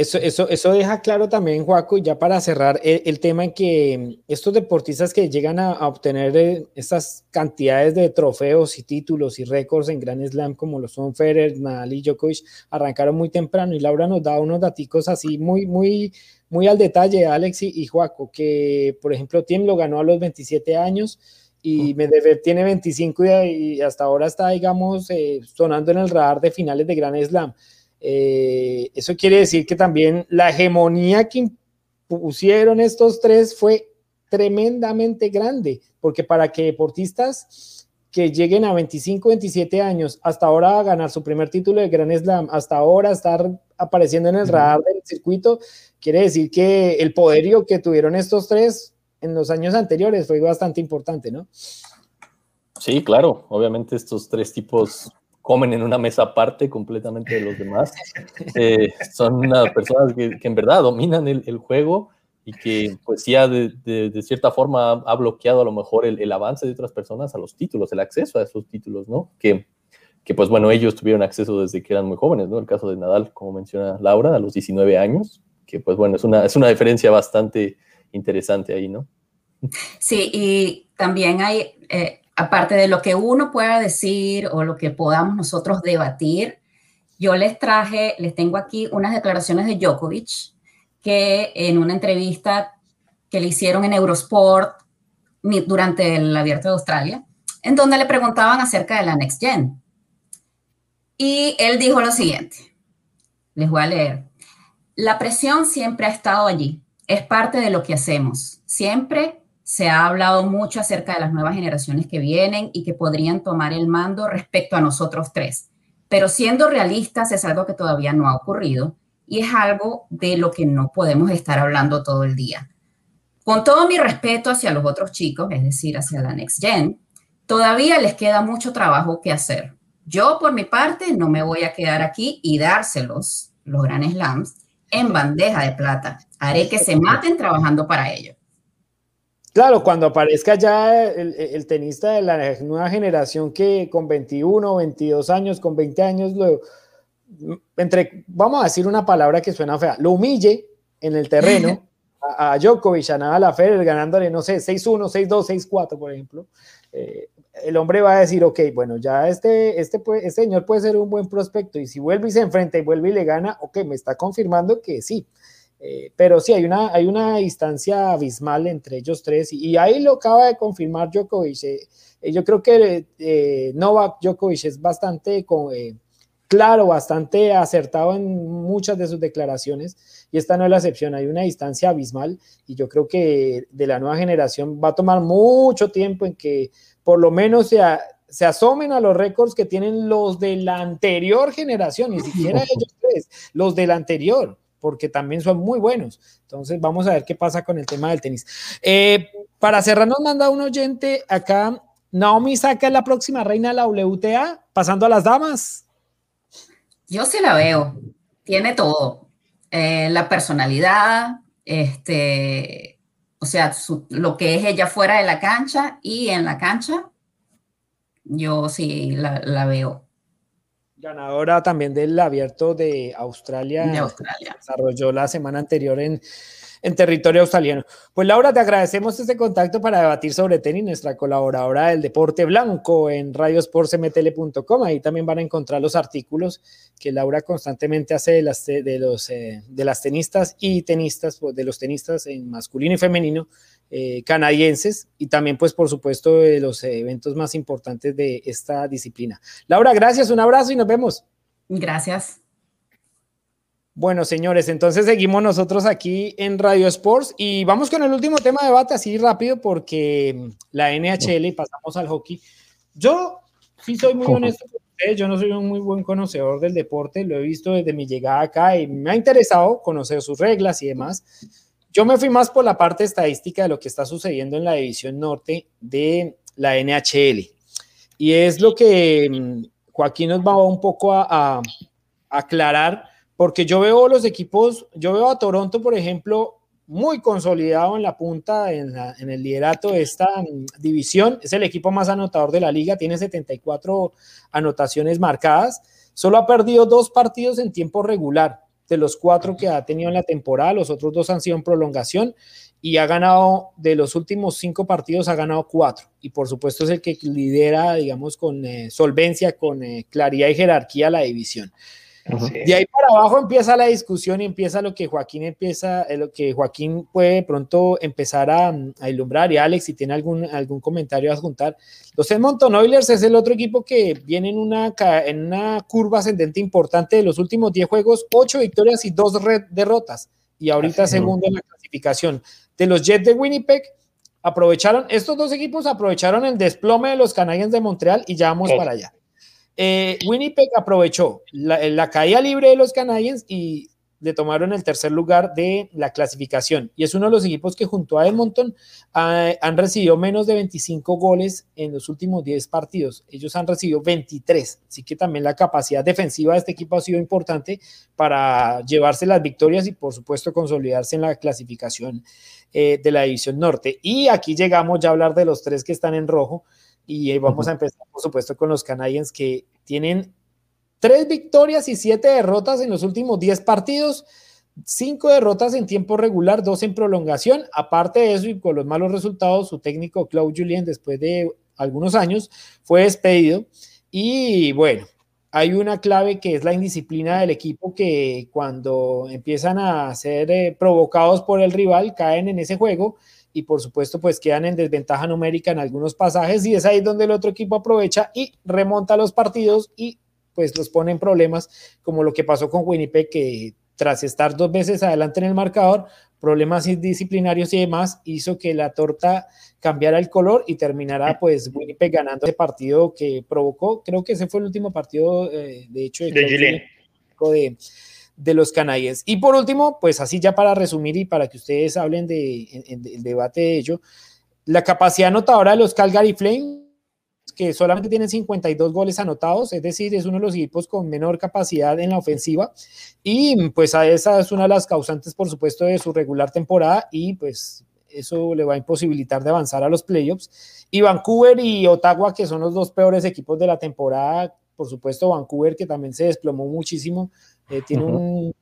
Eso, eso, eso deja claro también, Juaco, ya para cerrar el, tema en que estos deportistas que llegan a, obtener eh, estas cantidades de trofeos y títulos y récords en Grand Slam, como lo son Federer, Nadal y Djokovic, arrancaron muy temprano y Laura nos da unos daticos así muy, muy, muy al detalle, Alex y, y Juaco, que por ejemplo Tim lo ganó a los 27 años, y Medvedev tiene 25 y, hasta ahora está, digamos, eh, sonando en el radar de finales de Gran Slam. Eh, eso quiere decir que también la hegemonía que impusieron estos tres fue tremendamente grande, porque para que deportistas que lleguen a 25, 27 años, hasta ahora a ganar su primer título de Gran Slam, hasta ahora estar apareciendo en el radar del circuito, quiere decir que el poderío que tuvieron estos tres en los años anteriores fue bastante importante, ¿no? Sí, claro. Obviamente estos tres tipos comen en una mesa aparte completamente de los demás. Eh, son unas personas que, en verdad dominan el, juego y que pues ya de, cierta forma ha, bloqueado a lo mejor el, avance de otras personas a los títulos, el acceso a esos títulos, ¿no? Que, que pues bueno, ellos tuvieron acceso desde que eran muy jóvenes, ¿no? El caso de Nadal, como menciona Laura, a los 19 años, que pues bueno, es una, es una diferencia bastante interesante ahí, ¿no? Sí, y también hay, eh, aparte de lo que uno pueda decir o lo que podamos nosotros debatir, yo les traje, les tengo aquí unas declaraciones de Djokovic que en una entrevista que le hicieron en Eurosport durante el Abierto de Australia, en donde le preguntaban acerca de la Next Gen. Y él dijo lo siguiente, les voy a leer, la presión siempre ha estado allí, es parte de lo que hacemos. Siempre se ha hablado mucho acerca de las nuevas generaciones que vienen y que podrían tomar el mando respecto a nosotros tres. Pero siendo realistas es algo que todavía no ha ocurrido y es algo de lo que no podemos estar hablando todo el día. Con todo mi respeto hacia los otros chicos, es decir, hacia la Next Gen, todavía les queda mucho trabajo que hacer. Yo, por mi parte, no me voy a quedar aquí y dárselos, los Grand Slams, en bandeja de plata. Haré que se maten trabajando para ello. Claro, cuando aparezca ya el, tenista de la nueva generación que con 21, 22 años, con 20 años, lo, entre, vamos a decir una palabra que suena fea, lo humille en el terreno a, a Djokovic, a Nadal, Federer, ganándole, no sé, 6-1, 6-2, 6-4, por ejemplo. Eh, el hombre va a decir, ok, bueno, ya este, este, este señor puede ser un buen prospecto y si vuelve y se enfrenta y vuelve y le gana, ok, me está confirmando que sí. Eh, pero sí, hay una, hay una distancia abismal entre ellos tres y, ahí lo acaba de confirmar Djokovic. Eh, yo creo que Novak Djokovic es bastante claro, bastante acertado en muchas de sus declaraciones y esta no es la excepción, hay una distancia abismal y yo creo que de la nueva generación va a tomar mucho tiempo en que por lo menos se, se asomen a los récords que tienen los de la anterior generación, ni siquiera ellos tres, los de la anterior, porque también son muy buenos. Entonces vamos a ver qué pasa con el tema del tenis. Eh, para cerrar nos manda un oyente acá, Naomi Saca la próxima reina de la WTA, pasando a las damas. Yo sí la veo, tiene todo, eh, la personalidad, este, o sea, lo que es ella fuera de la cancha y en la cancha, yo sí la, veo. Ganadora también del abierto de Australia. De Australia. Desarrolló la semana anterior en, en territorio australiano. Pues Laura, te agradecemos este contacto para debatir sobre tenis, nuestra colaboradora del deporte blanco en radiosportsmtl.com. Ahí también van a encontrar los artículos que Laura constantemente hace de las, de los, eh, de las tenistas y tenistas, pues, de los tenistas en masculino y femenino eh, canadienses y también, pues, por supuesto, de los eventos más importantes de esta disciplina. Laura, gracias, un abrazo y nos vemos. Gracias. Bueno, señores, entonces seguimos nosotros aquí en Radio Sports y vamos con el último tema de debate así rápido porque la NHL y pasamos al hockey. Yo sí soy muy honesto con ustedes, yo no soy un muy buen conocedor del deporte, lo he visto desde mi llegada acá y me ha interesado conocer sus reglas y demás. Yo me fui más por la parte estadística de lo que está sucediendo en la división norte de la NHL. Y es lo que mm, Joaquín nos va un poco a, aclarar porque yo veo los equipos, yo veo a Toronto, por ejemplo, muy consolidado en la punta, en, el liderato de esta mm, división. Es el equipo más anotador de la liga, tiene 74 anotaciones marcadas. Solo ha perdido dos partidos en tiempo regular de los cuatro que ha tenido en la temporada. Los otros dos han sido en prolongación y ha ganado, de los últimos cinco partidos, ha ganado cuatro. Y por supuesto es el que lidera, digamos, con eh, solvencia, con eh, claridad y jerarquía la división. De ahí para abajo empieza la discusión y empieza lo que Joaquín empieza, eh, lo que Joaquín puede pronto empezar a, a ilumbrar. Y Alex, si tiene algún, algún comentario a juntar. Los Edmonton Oilers es el otro equipo que viene en una, en una curva ascendente importante de los últimos 10 juegos, 8 victorias y 2 derrotas. Y ahorita segundo en la clasificación. De los Jets de Winnipeg, aprovecharon, estos dos equipos aprovecharon el desplome de los Canadiens de Montreal y ya vamos para allá. Eh, Winnipeg aprovechó la, caída libre de los Canadiens y le tomaron el tercer lugar de la clasificación. Y es uno de los equipos que junto a Edmonton han recibido menos de 25 goles en los últimos 10 partidos. Ellos han recibido 23. Así que también la capacidad defensiva de este equipo ha sido importante para llevarse las victorias y por supuesto consolidarse en la clasificación eh, de la División Norte. Y aquí llegamos ya a hablar de los tres que están en rojo. Y vamos a empezar, por supuesto, con los Canadiens que tienen tres victorias y siete derrotas en los últimos diez partidos, cinco derrotas en tiempo regular, dos en prolongación. Aparte de eso y con los malos resultados, su técnico Claude Julien, después de algunos años, fue despedido. Y bueno, hay una clave que es la indisciplina del equipo que cuando empiezan a ser eh, provocados por el rival, caen en ese juego y por supuesto pues quedan en desventaja numérica en algunos pasajes y es ahí donde el otro equipo aprovecha y remonta los partidos y pues los pone en problemas como lo que pasó con Winnipeg que tras estar dos veces adelante en el marcador, problemas disciplinarios y demás, hizo que la torta cambiara el color y terminara pues Winnipeg ganando ese partido que provocó, creo que ese fue el último partido eh, de hecho de, de, de los canadienses. Y por último, pues así ya para resumir y para que ustedes hablen de, del debate de ello, la capacidad anotadora de los Calgary Flames, que solamente tienen 52 goles anotados, es decir, es uno de los equipos con menor capacidad en la ofensiva y pues a esa es una de las causantes, por supuesto, de su regular temporada y pues eso le va a imposibilitar de avanzar a los playoffs. Y Vancouver y Ottawa, que son los dos peores equipos de la temporada, por supuesto Vancouver, que también se desplomó muchísimo, eh, tiene, un,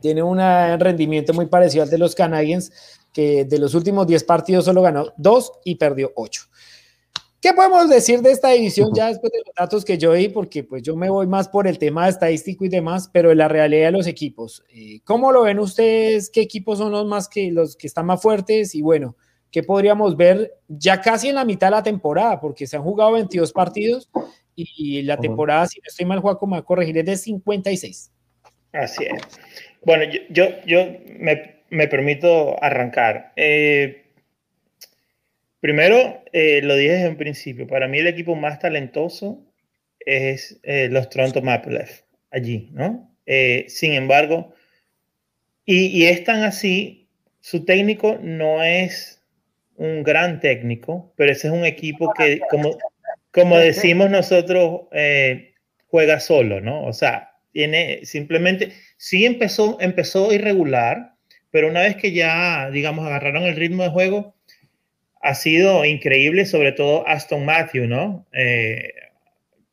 tiene un rendimiento muy parecido al de los Canadiens, que de los últimos 10 partidos solo ganó 2 y perdió 8. ¿Qué podemos decir de esta división ya después de los datos que yo di? Porque pues yo me voy más por el tema estadístico y demás, pero en la realidad de los equipos. Eh, ¿Cómo lo ven ustedes? ¿Qué equipos son los más que los que están más fuertes? Y bueno, ¿qué podríamos ver ya casi en la mitad de la temporada? Porque se han jugado 22 partidos y la temporada, si no estoy mal, Juaco, me va a corregir, es de 56. Así es. Bueno, yo, yo, me, permito arrancar. Eh, primero, eh, lo dije desde un principio, para mí el equipo más talentoso es eh, los Toronto Maple Leafs, allí, ¿no? sin embargo, y, y es tan así, su técnico no es un gran técnico, pero ese es un equipo que, como, como decimos nosotros, juega solo, ¿no? O sea, tiene simplemente, sí empezó, empezó irregular, pero una vez que ya, digamos, agarraron el ritmo de juego, ha sido increíble, sobre todo Aston Matthew, ¿no? Eh,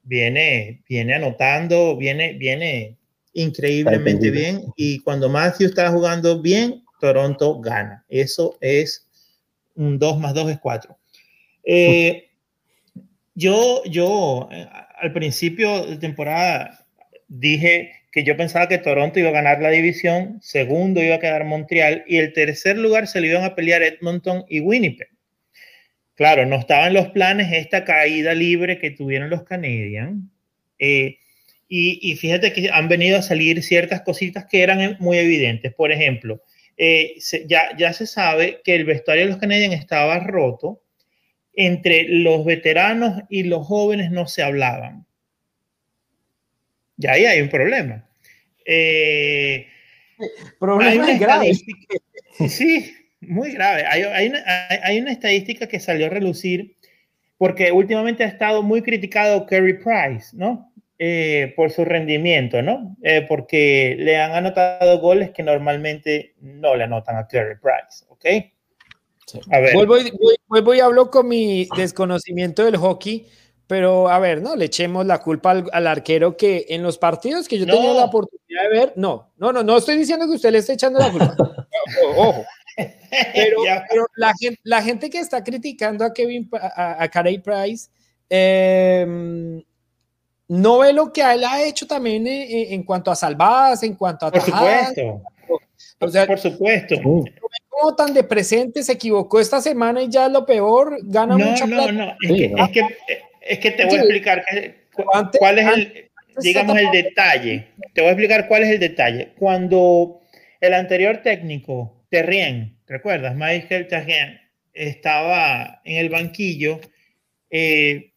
viene, viene anotando, viene, viene increíblemente bien y cuando Matthew está jugando bien, Toronto gana. Eso es un 2 más 2 es 4. Eh, yo, yo, eh, al principio de temporada dije que yo pensaba que Toronto iba a ganar la división, segundo iba a quedar Montreal y el tercer lugar se le iban a pelear Edmonton y Winnipeg. Claro, no estaban los planes esta caída libre que tuvieron los Canadiens. Eh, Y, fíjate que han venido a salir ciertas cositas que eran muy evidentes. Por ejemplo, eh, ya, ya se sabe que el vestuario de los Canadiens estaba roto. Entre los veteranos y los jóvenes no se hablaban. Ya ahí hay un problema. Eh, problema grave. Sí, muy grave. Hay, hay, una, hay, una, estadística que salió a relucir porque últimamente ha estado muy criticado Kerry Price, ¿no? Eh, por su rendimiento, ¿no? Eh, porque le han anotado goles que normalmente no le anotan a Kerry Price, ¿ok? A ver. Vuelvo y, vuelvo y hablo con mi desconocimiento del hockey, pero a ver, no le echemos la culpa al, arquero que en los partidos que yo tengo la oportunidad de ver, no, no, no, no estoy diciendo que usted le esté echando la culpa. Ojo. Pero, la, gente, la, gente, que está criticando a Kevin, a, a Carey Price, eh, no ve lo que él ha hecho también eh, eh, en, cuanto a salvadas, en cuanto a Por supuesto. O sea, por supuesto. Como tan de presente, se equivocó esta semana y ya lo peor, gana no, mucha no, No, es, que, es, que, es que te voy a explicar cuál es el, digamos, el detalle. Te voy a explicar cuál es el detalle. Cuando el anterior técnico, Terrien, ¿recuerdas? Michael Terrien, estaba en el banquillo, eh,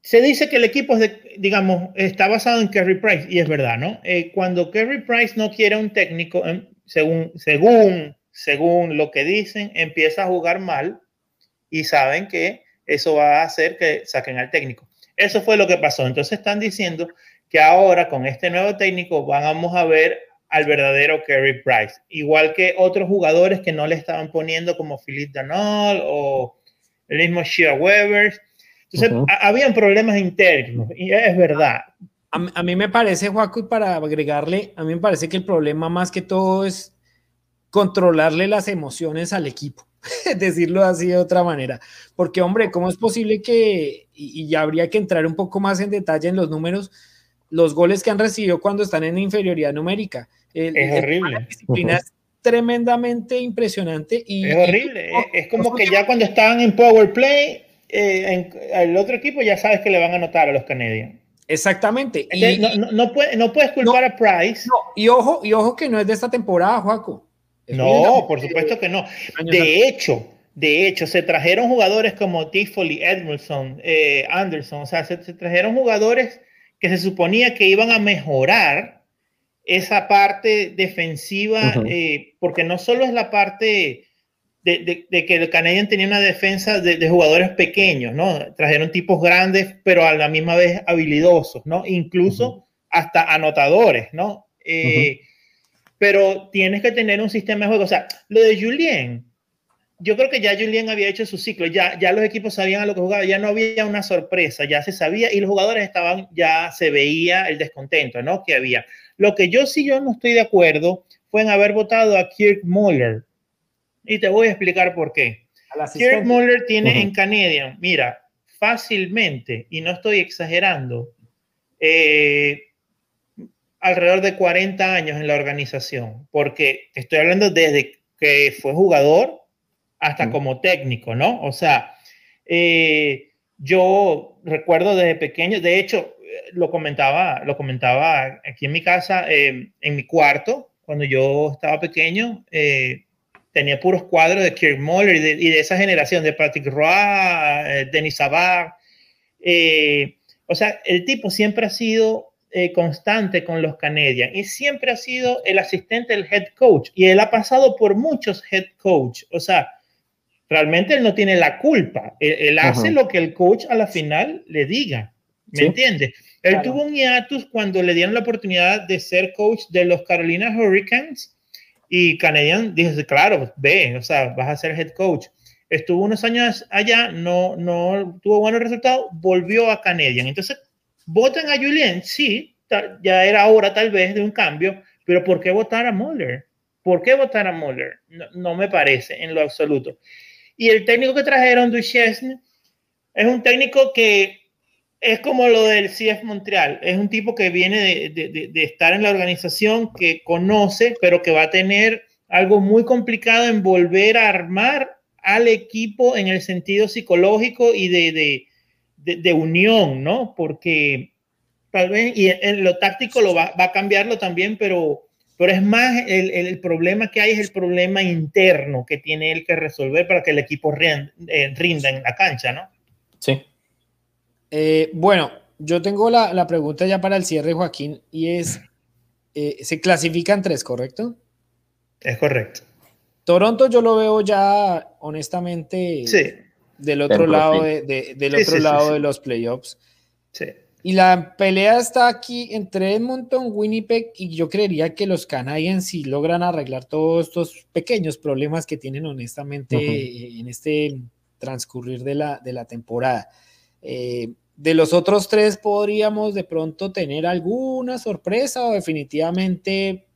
se dice que el equipo, es de, digamos, está basado en Kerry Price, y es verdad, ¿no? Eh, cuando Kerry Price no quiere un técnico, em, según, según, según lo que dicen, empieza a jugar mal y saben que eso va a hacer que saquen al técnico. Eso fue lo que pasó. Entonces están diciendo que ahora con este nuevo técnico vamos a ver al verdadero Kerry Price, igual que otros jugadores que no le estaban poniendo como Philip Danol o el mismo Shea Weber entonces, habían problemas internos, y es verdad. A, mí me parece, Juaco, y para agregarle, a mí me parece que el problema más que todo es controlarle las emociones al equipo, decirlo así de otra manera. Porque, hombre, ¿cómo es posible que, y, ya habría que entrar un poco más en detalle en los números, los goles que han recibido cuando están en inferioridad numérica? es horrible. La disciplina es tremendamente impresionante. Y, es horrible. es como que ya cuando estaban en power play, eh, el otro equipo ya sabes que le van a anotar a los Canadiens. Exactamente. Y, no, no, puedes culpar a Price. y ojo, y ojo que no es de esta temporada, Juaco. No, por supuesto que no. De hecho, de hecho, se trajeron jugadores como Tiffoli, Edmondson, eh, Anderson, o sea, se, trajeron jugadores que se suponía que iban a mejorar esa parte defensiva, eh, porque no solo es la parte de, que el Canadian tenía una defensa de, jugadores pequeños, ¿no? Trajeron tipos grandes, pero a la misma vez habilidosos, ¿no? Incluso hasta anotadores, ¿no? Eh, pero tienes que tener un sistema de juego. O sea, lo de Julien, yo creo que ya Julien había hecho su ciclo, ya, ya los equipos sabían a lo que jugaba, ya no había una sorpresa, ya se sabía y los jugadores estaban, ya se veía el descontento, ¿no? Que había. Lo que yo sí yo no estoy de acuerdo fue en haber votado a Kirk Muller y te voy a explicar por qué. Kirk Muller tiene en Canadian, mira, fácilmente, y no estoy exagerando, eh, alrededor de 40 años en la organización, porque estoy hablando desde que fue jugador hasta como técnico, ¿no? O sea, eh, yo recuerdo desde pequeño, de hecho, lo comentaba, lo comentaba aquí en mi casa, eh, en mi cuarto, cuando yo estaba pequeño, tenía puros cuadros de Kirk Muller y de, esa generación, de Patrick Roy, eh, Denis Savard. Eh, o sea, el tipo siempre ha sido eh, constante con los Canadiens y siempre ha sido el asistente del head coach y él ha pasado por muchos head coach. O sea, realmente él no tiene la culpa. Él, hace lo que el coach a la final le diga. ¿Me entiendes? Él tuvo un hiatus cuando le dieron la oportunidad de ser coach de los Carolina Hurricanes y Canadian dice, claro, ve, o sea, vas a ser head coach. Estuvo unos años allá, no, no tuvo buenos resultados, volvió a Canadian. Entonces, voten a Julien, sí, ya era hora tal vez de un cambio, pero ¿por qué votar a Muller? ¿Por qué votar a Muller? No, me parece en lo absoluto. Y el técnico que trajeron, Duchesne, es un técnico que es como lo del CF Montreal. Es un tipo que viene de, estar en la organización, que conoce, pero que va a tener algo muy complicado en volver a armar al equipo en el sentido psicológico y de, de, unión, ¿no? Porque tal vez, y en, lo táctico lo va, va, a cambiarlo también, pero, pero es más, el, el, problema que hay es el problema interno que tiene él que resolver para que el equipo eh, rinda, en la cancha, ¿no? Sí. Eh, bueno, yo tengo la, la, pregunta ya para el cierre, Joaquín, y es, eh, se clasifican tres, ¿correcto? Es correcto. Toronto yo lo veo ya, honestamente, sí del otro lado, de, del otro lado de los playoffs. Y la pelea está aquí entre Edmonton, Winnipeg y yo creería que los Canadiens si logran arreglar todos estos pequeños problemas que tienen honestamente en este transcurrir de la, de la temporada. Eh, de los otros tres podríamos de pronto tener alguna sorpresa o definitivamente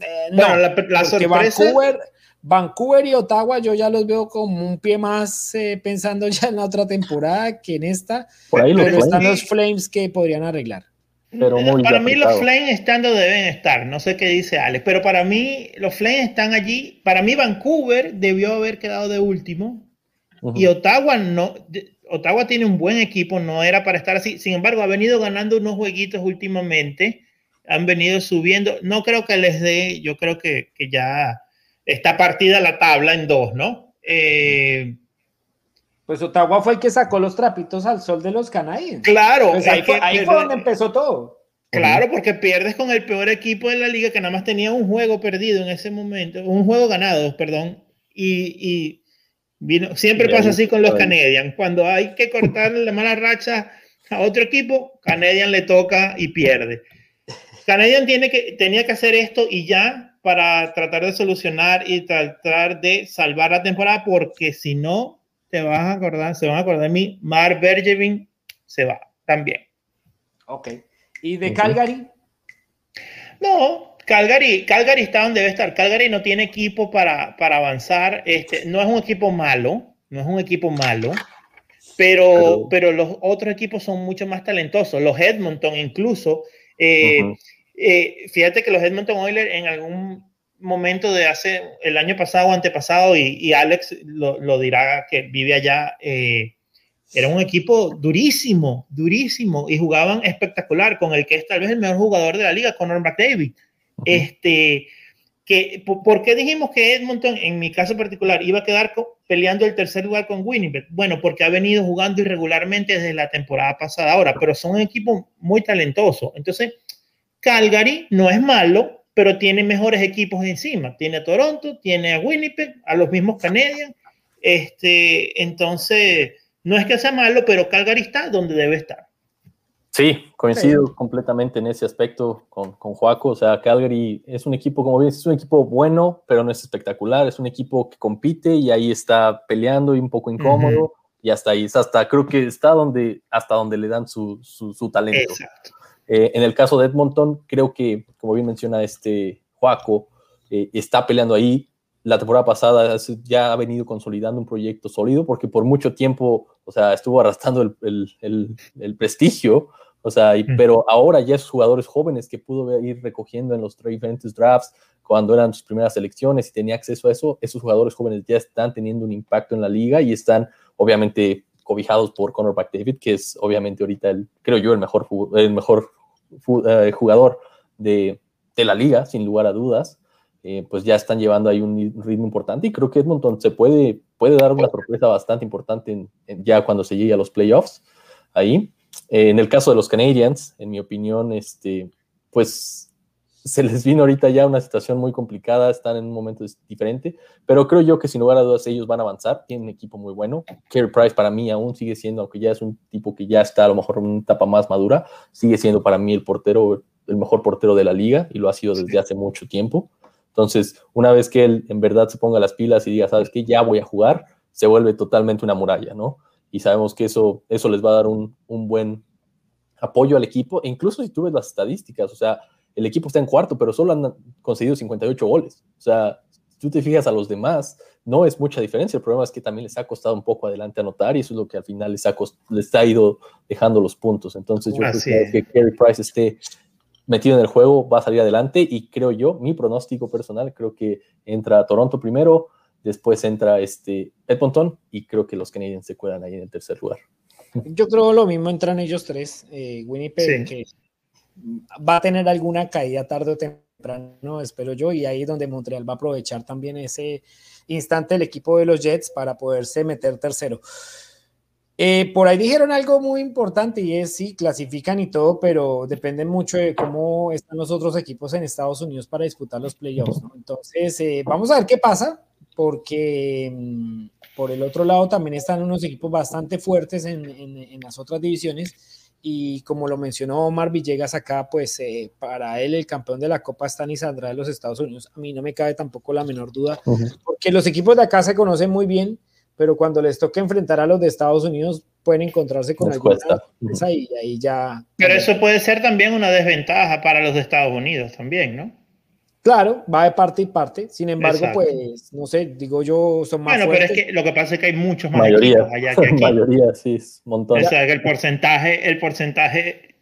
eh, no, la, sorpresa Vancouver, Vancouver y Ottawa yo ya los veo como un pie más eh, pensando ya en la otra temporada que en esta. Por ahí pero están los Flames que podrían arreglar. Pero para mí los Flames estando deben estar, no sé qué dice Alex, pero para mí los Flames están allí. Para mí Vancouver debió haber quedado de último y Ottawa no. Ottawa tiene un buen equipo, no era para estar así. Sin embargo, ha venido ganando unos jueguitos últimamente, han venido subiendo. No creo que les dé, yo creo que, que ya está partida la tabla en dos, ¿no? Eh, pues Ottawa fue el que sacó los trapitos al sol de los canadienses. Claro, pues ahí, fue, donde empezó todo. Claro, porque pierdes con el peor equipo de la liga que nada más tenía un juego perdido en ese momento, un juego ganado, perdón, y, vino, siempre pasa así con los Canadiens. Cuando hay que cortar la mala racha a otro equipo, Canadian le toca y pierde. Canadian tiene que, tenía que hacer esto y ya para tratar de solucionar y tratar de salvar la temporada, porque si no, te vas a acordar, se van a acordar de mí, Mar Bergevin se va también. Ok. ¿Y de Calgary? No, Calgary, Calgary está donde debe estar. Calgary no tiene equipo para, para avanzar. Este, no es un equipo malo, no es un equipo malo, pero, pero, los otros equipos son mucho más talentosos. Los Edmonton incluso. Eh, eh, fíjate que los Edmonton Oilers en algún momento de hace el año pasado o antepasado, y, Alex lo, dirá que vive allá, eh, era un equipo durísimo, durísimo, y jugaban espectacular con el que es tal vez el mejor jugador de la liga, Conor McDavid. este, que, ¿Por qué dijimos que Edmonton, en mi caso particular, iba a quedar peleando el tercer lugar con Winnipeg? Bueno, porque ha venido jugando irregularmente desde la temporada pasada ahora, pero son un equipo muy talentoso. Entonces, Calgary no es malo, pero tiene mejores equipos encima. Tiene a Toronto, tiene a Winnipeg, a los mismos Canadiens. Este, entonces, no es que sea malo, pero Calgary está donde debe estar. Sí, coincido completamente en ese aspecto con, con Joaco. O sea, Calgary es un equipo, como ves, es un equipo bueno, pero no es espectacular. Es un equipo que compite y ahí está peleando y un poco incómodo. Y hasta ahí, hasta creo que está donde, hasta donde le dan su, su, su talento. Exacto. Eh, en el caso de Edmonton, creo que, como bien menciona este Joaco, eh, está peleando ahí. La temporada pasada ya ha venido consolidando un proyecto sólido porque por mucho tiempo, o sea, estuvo arrastrando el, el, el, prestigio, o sea, pero ahora ya esos jugadores jóvenes que pudo ir recogiendo en los diferentes drafts cuando eran sus primeras selecciones y tenía acceso a eso, esos jugadores jóvenes ya están teniendo un impacto en la liga y están obviamente cobijados por Conor McDavid, que es obviamente ahorita el, creo yo, el mejor, el mejor jugador de, la liga, sin lugar a dudas, eh, pues ya están llevando ahí un ritmo importante y creo que Edmonton se puede, puede dar una sorpresa bastante importante ya cuando se llegue a los playoffs ahí. Eh, en el caso de los Canadiens, en mi opinión, este, pues se les vino ahorita ya una situación muy complicada, están en un momento diferente, pero creo yo que sin lugar a dudas ellos van a avanzar, tienen un equipo muy bueno. Kerry Price para mí aún sigue siendo, aunque ya es un tipo que ya está a lo mejor en una etapa más madura, sigue siendo para mí el portero, el mejor portero de la liga y lo ha sido desde hace mucho tiempo. Entonces, una vez que él en verdad se ponga las pilas y diga, sabes que ya voy a jugar, se vuelve totalmente una muralla, ¿no? Y sabemos que eso, eso les va a dar un, un buen apoyo al equipo, e incluso si tú ves las estadísticas, o sea, el equipo está en cuarto, pero solo han conseguido 58 goles. O sea, si tú te fijas a los demás, no es mucha diferencia. El problema es que también les ha costado un poco adelante anotar y eso es lo que al final les ha, les ha ido dejando los puntos. Entonces yo creo que Kerry Price esté metido en el juego, va a salir adelante y creo yo, mi pronóstico personal, creo que entra Toronto primero, después entra este Edmonton y creo que los Canadiens se cuedan ahí en el tercer lugar. Yo creo lo mismo entran ellos tres. Eh, Winnipeg, que va a tener alguna caída tarde o temprano, espero yo, y ahí es donde Montreal va a aprovechar también ese instante el equipo de los Jets para poderse meter tercero. Eh, por ahí dijeron algo muy importante y es sí, clasifican y todo, pero depende mucho de cómo están los otros equipos en Estados Unidos para disputar los playoffs. Entonces, eh, vamos a ver qué pasa, porque mm, por el otro lado también están unos equipos bastante fuertes en, las otras divisiones. Y como lo mencionó Omar Villegas acá, pues eh, para él el campeón de la Copa está y saldrá de los Estados Unidos. A mí no me cabe tampoco la menor duda, porque los equipos de acá se conocen muy bien pero cuando les toque enfrentar a los de Estados Unidos pueden encontrarse con alguna cosa y ahí ya. Pero eso puede ser también una desventaja para los de Estados Unidos también, ¿no? Claro, va de parte y parte. Sin embargo, pues, no sé, digo yo, son más. Bueno, pero es que lo que pasa es que hay muchos más mayoría, allá que aquí. mayoría, sí, es un montón. O sea, que el porcentaje, el porcentaje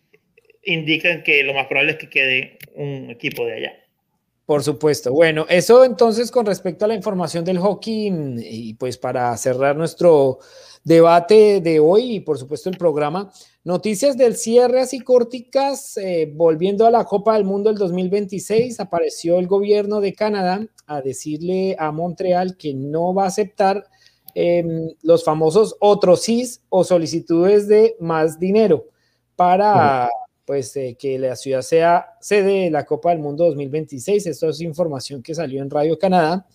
indica que lo más probable es que quede un equipo de allá. Por supuesto. Bueno, eso entonces con respecto a la información del hockey y pues para cerrar nuestro debate de hoy y por supuesto el programa, noticias del cierre así corticas, eh, volviendo a la Copa del Mundo del 2026, apareció el gobierno de Canadá a decirle a Montreal que no va a aceptar em, los famosos otros CIS o solicitudes de más dinero para pues eh, que la ciudad sea sede de la Copa del Mundo 2026. Esto es información que salió en Radio Canadá.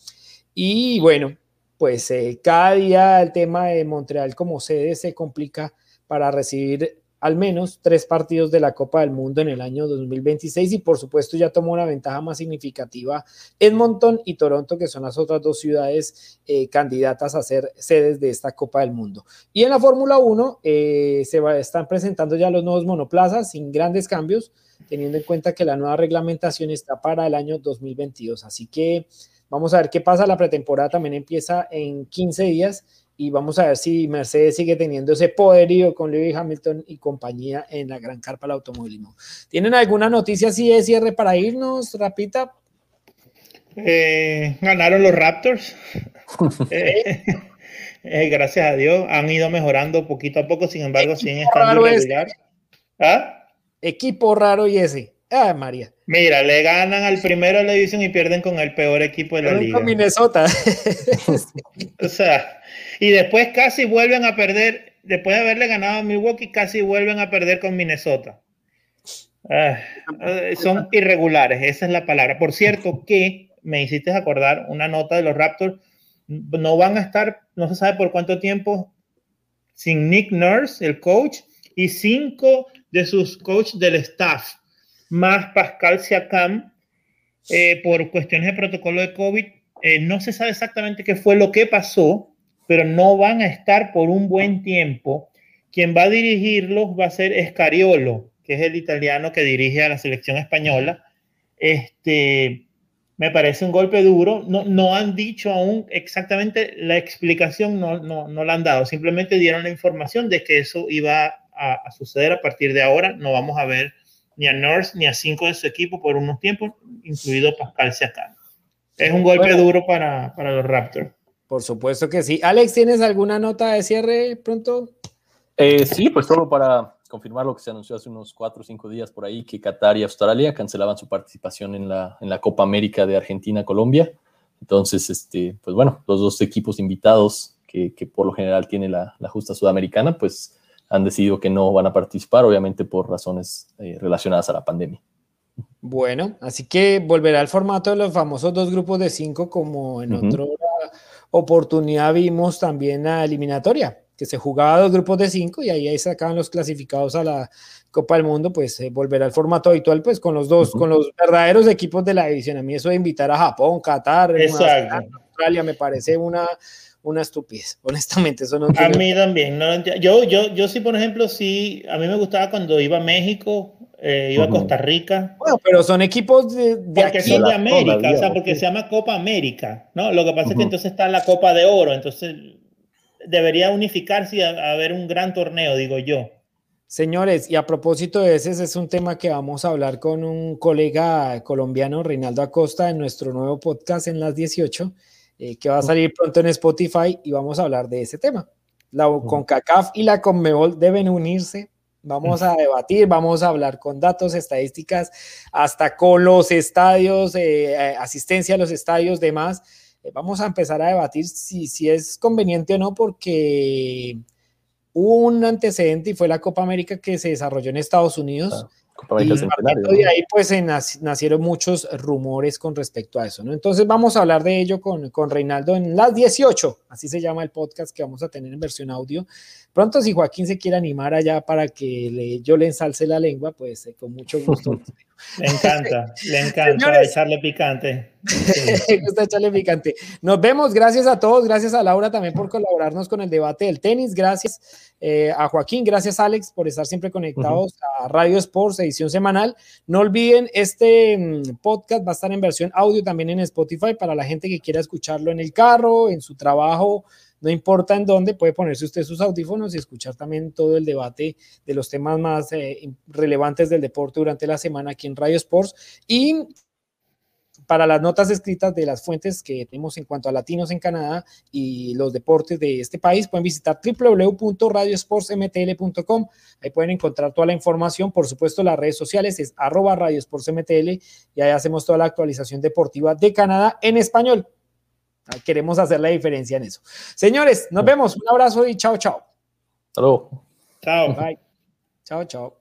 Y bueno, pues eh, cada día el tema de Montreal como sede se complica para recibir al menos tres partidos de la Copa del Mundo en el año 2026 y por supuesto ya tomó una ventaja más significativa Edmonton y Toronto, que son las otras dos ciudades eh, candidatas a ser sedes de esta Copa del Mundo. Y en la Fórmula 1 eh, se están presentando ya los nuevos monoplazas sin grandes cambios, teniendo en cuenta que la nueva reglamentación está para el año 2022. Así que vamos a ver qué pasa. La pretemporada también empieza en 15 días y vamos a ver si Mercedes sigue teniendo ese poderío con Lewis Hamilton y compañía en la gran carpa del automovilismo. ¿Tienen alguna noticia así de cierre para irnos, Rapita? Eh, ganaron los Raptors. Eh, eh, gracias a Dios han ido mejorando poquito a poco, sin embargo, sin estar regular. ¿Ah? Equipo raro y ese. Ah, María. Mira, le ganan al primero de la división y pierden con el peor equipo de la liga. Minnesota. o sea, y después casi vuelven a perder, después de haberle ganado a Milwaukee, casi vuelven a perder con Minnesota. Ah, eh, son irregulares, esa es la palabra. Por cierto, que me hiciste acordar una nota de los Raptors, no van a estar, no se sabe por cuánto tiempo, sin Nick Nurse, el coach, y cinco de sus coaches del staff, más Pascal Siakam, eh, por cuestiones de protocolo de COVID. Eh, no se sabe exactamente qué fue lo que pasó, pero no van a estar por un buen tiempo. Quien va a dirigirlos va a ser Escariolo, que es el italiano que dirige a la selección española. Este, me parece un golpe duro. No, no han dicho aún exactamente la explicación, no, no, no la han dado. Simplemente dieron la información de que eso iba a, suceder a partir de ahora. No vamos a ver ni a North ni a cinco de su equipo por unos tiempos, incluido Pascal Siakam. Es un golpe duro para, para los Raptors. Por supuesto que sí. Alex, ¿tienes alguna nota de cierre pronto? Eh, sí, pues solo para confirmar lo que se anunció hace unos cuatro o cinco días por ahí, que Qatar y Australia cancelaban su participación en la, en la Copa América de Argentina-Colombia. Entonces, este, pues bueno, los dos equipos invitados que, que por lo general tiene la, la, justa sudamericana, pues han decidido que no van a participar, obviamente por razones eh, relacionadas a la pandemia. Bueno, así que volverá al formato de los famosos dos grupos de cinco como en otro oportunidad vimos también la eliminatoria, que se jugaba dos grupos de cinco y ahí, ahí sacaban los clasificados a la Copa del Mundo, pues eh, volverá al formato habitual, pues con los dos, con los verdaderos equipos de la división. A mí eso de invitar a Japón, Qatar, Australia, me parece una, una estupidez, honestamente. Eso no a mí también. yo, yo, yo sí, por ejemplo, sí, a mí me gustaba cuando iba a México, eh, iba a Costa Rica. Bueno, pero son equipos de, de porque son de América, o sea, porque se llama Copa América, ¿no? Lo que pasa es que entonces está la Copa de Oro, entonces debería unificarse y haber un gran torneo, digo yo. Señores, y a propósito de ese, ese es un tema que vamos a hablar con un colega colombiano, Reinaldo Acosta, en nuestro nuevo podcast en las 18, eh, que va a salir pronto en Spotify y vamos a hablar de ese tema. La CONCACAF y la CONMEBOL deben unirse. Vamos a debatir, vamos a hablar con datos, estadísticas, hasta con los estadios, eh, eh, asistencia a los estadios, demás. Eh, vamos a empezar a debatir si, si es conveniente o no, porque hubo un antecedente y fue la Copa América que se desarrolló en Estados Unidos. Y de ahí pues nacieron muchos rumores con respecto a eso, ¿no? Entonces vamos a hablar de ello con, con Reinaldo en las 18, así se llama el podcast que vamos a tener en versión audio. Pronto si Joaquín se quiere animar allá para que le, yo le ensalce la lengua, pues eh, con mucho gusto. le encanta, le encanta echarle picante. le gusta echarle picante. Nos vemos, gracias a todos, gracias a Laura también por colaborarnos con el debate del tenis, gracias eh, a Joaquín, gracias Alex por estar siempre conectados a Radio Sports, edición semanal. No olviden, este mm, podcast va a estar en versión audio también en Spotify para la gente que quiera escucharlo en el carro, en su trabajo, no importa en dónde, puede ponerse usted sus audífonos y escuchar también todo el debate de los temas más eh, relevantes del deporte durante la semana aquí en Radio Sports. Y para las notas escritas de las fuentes que tenemos en cuanto a latinos en Canadá y los deportes de este país, pueden visitar www.radiosportsmtl.com. Ahí pueden encontrar toda la información. Por supuesto, las redes sociales es arroba radiosportsmtl y ahí hacemos toda la actualización deportiva de Canadá en español. Queremos hacer la diferencia en eso. Señores, nos vemos. Un abrazo y chao, chao. Hasta luego. Chao. Bye. Chao, chao.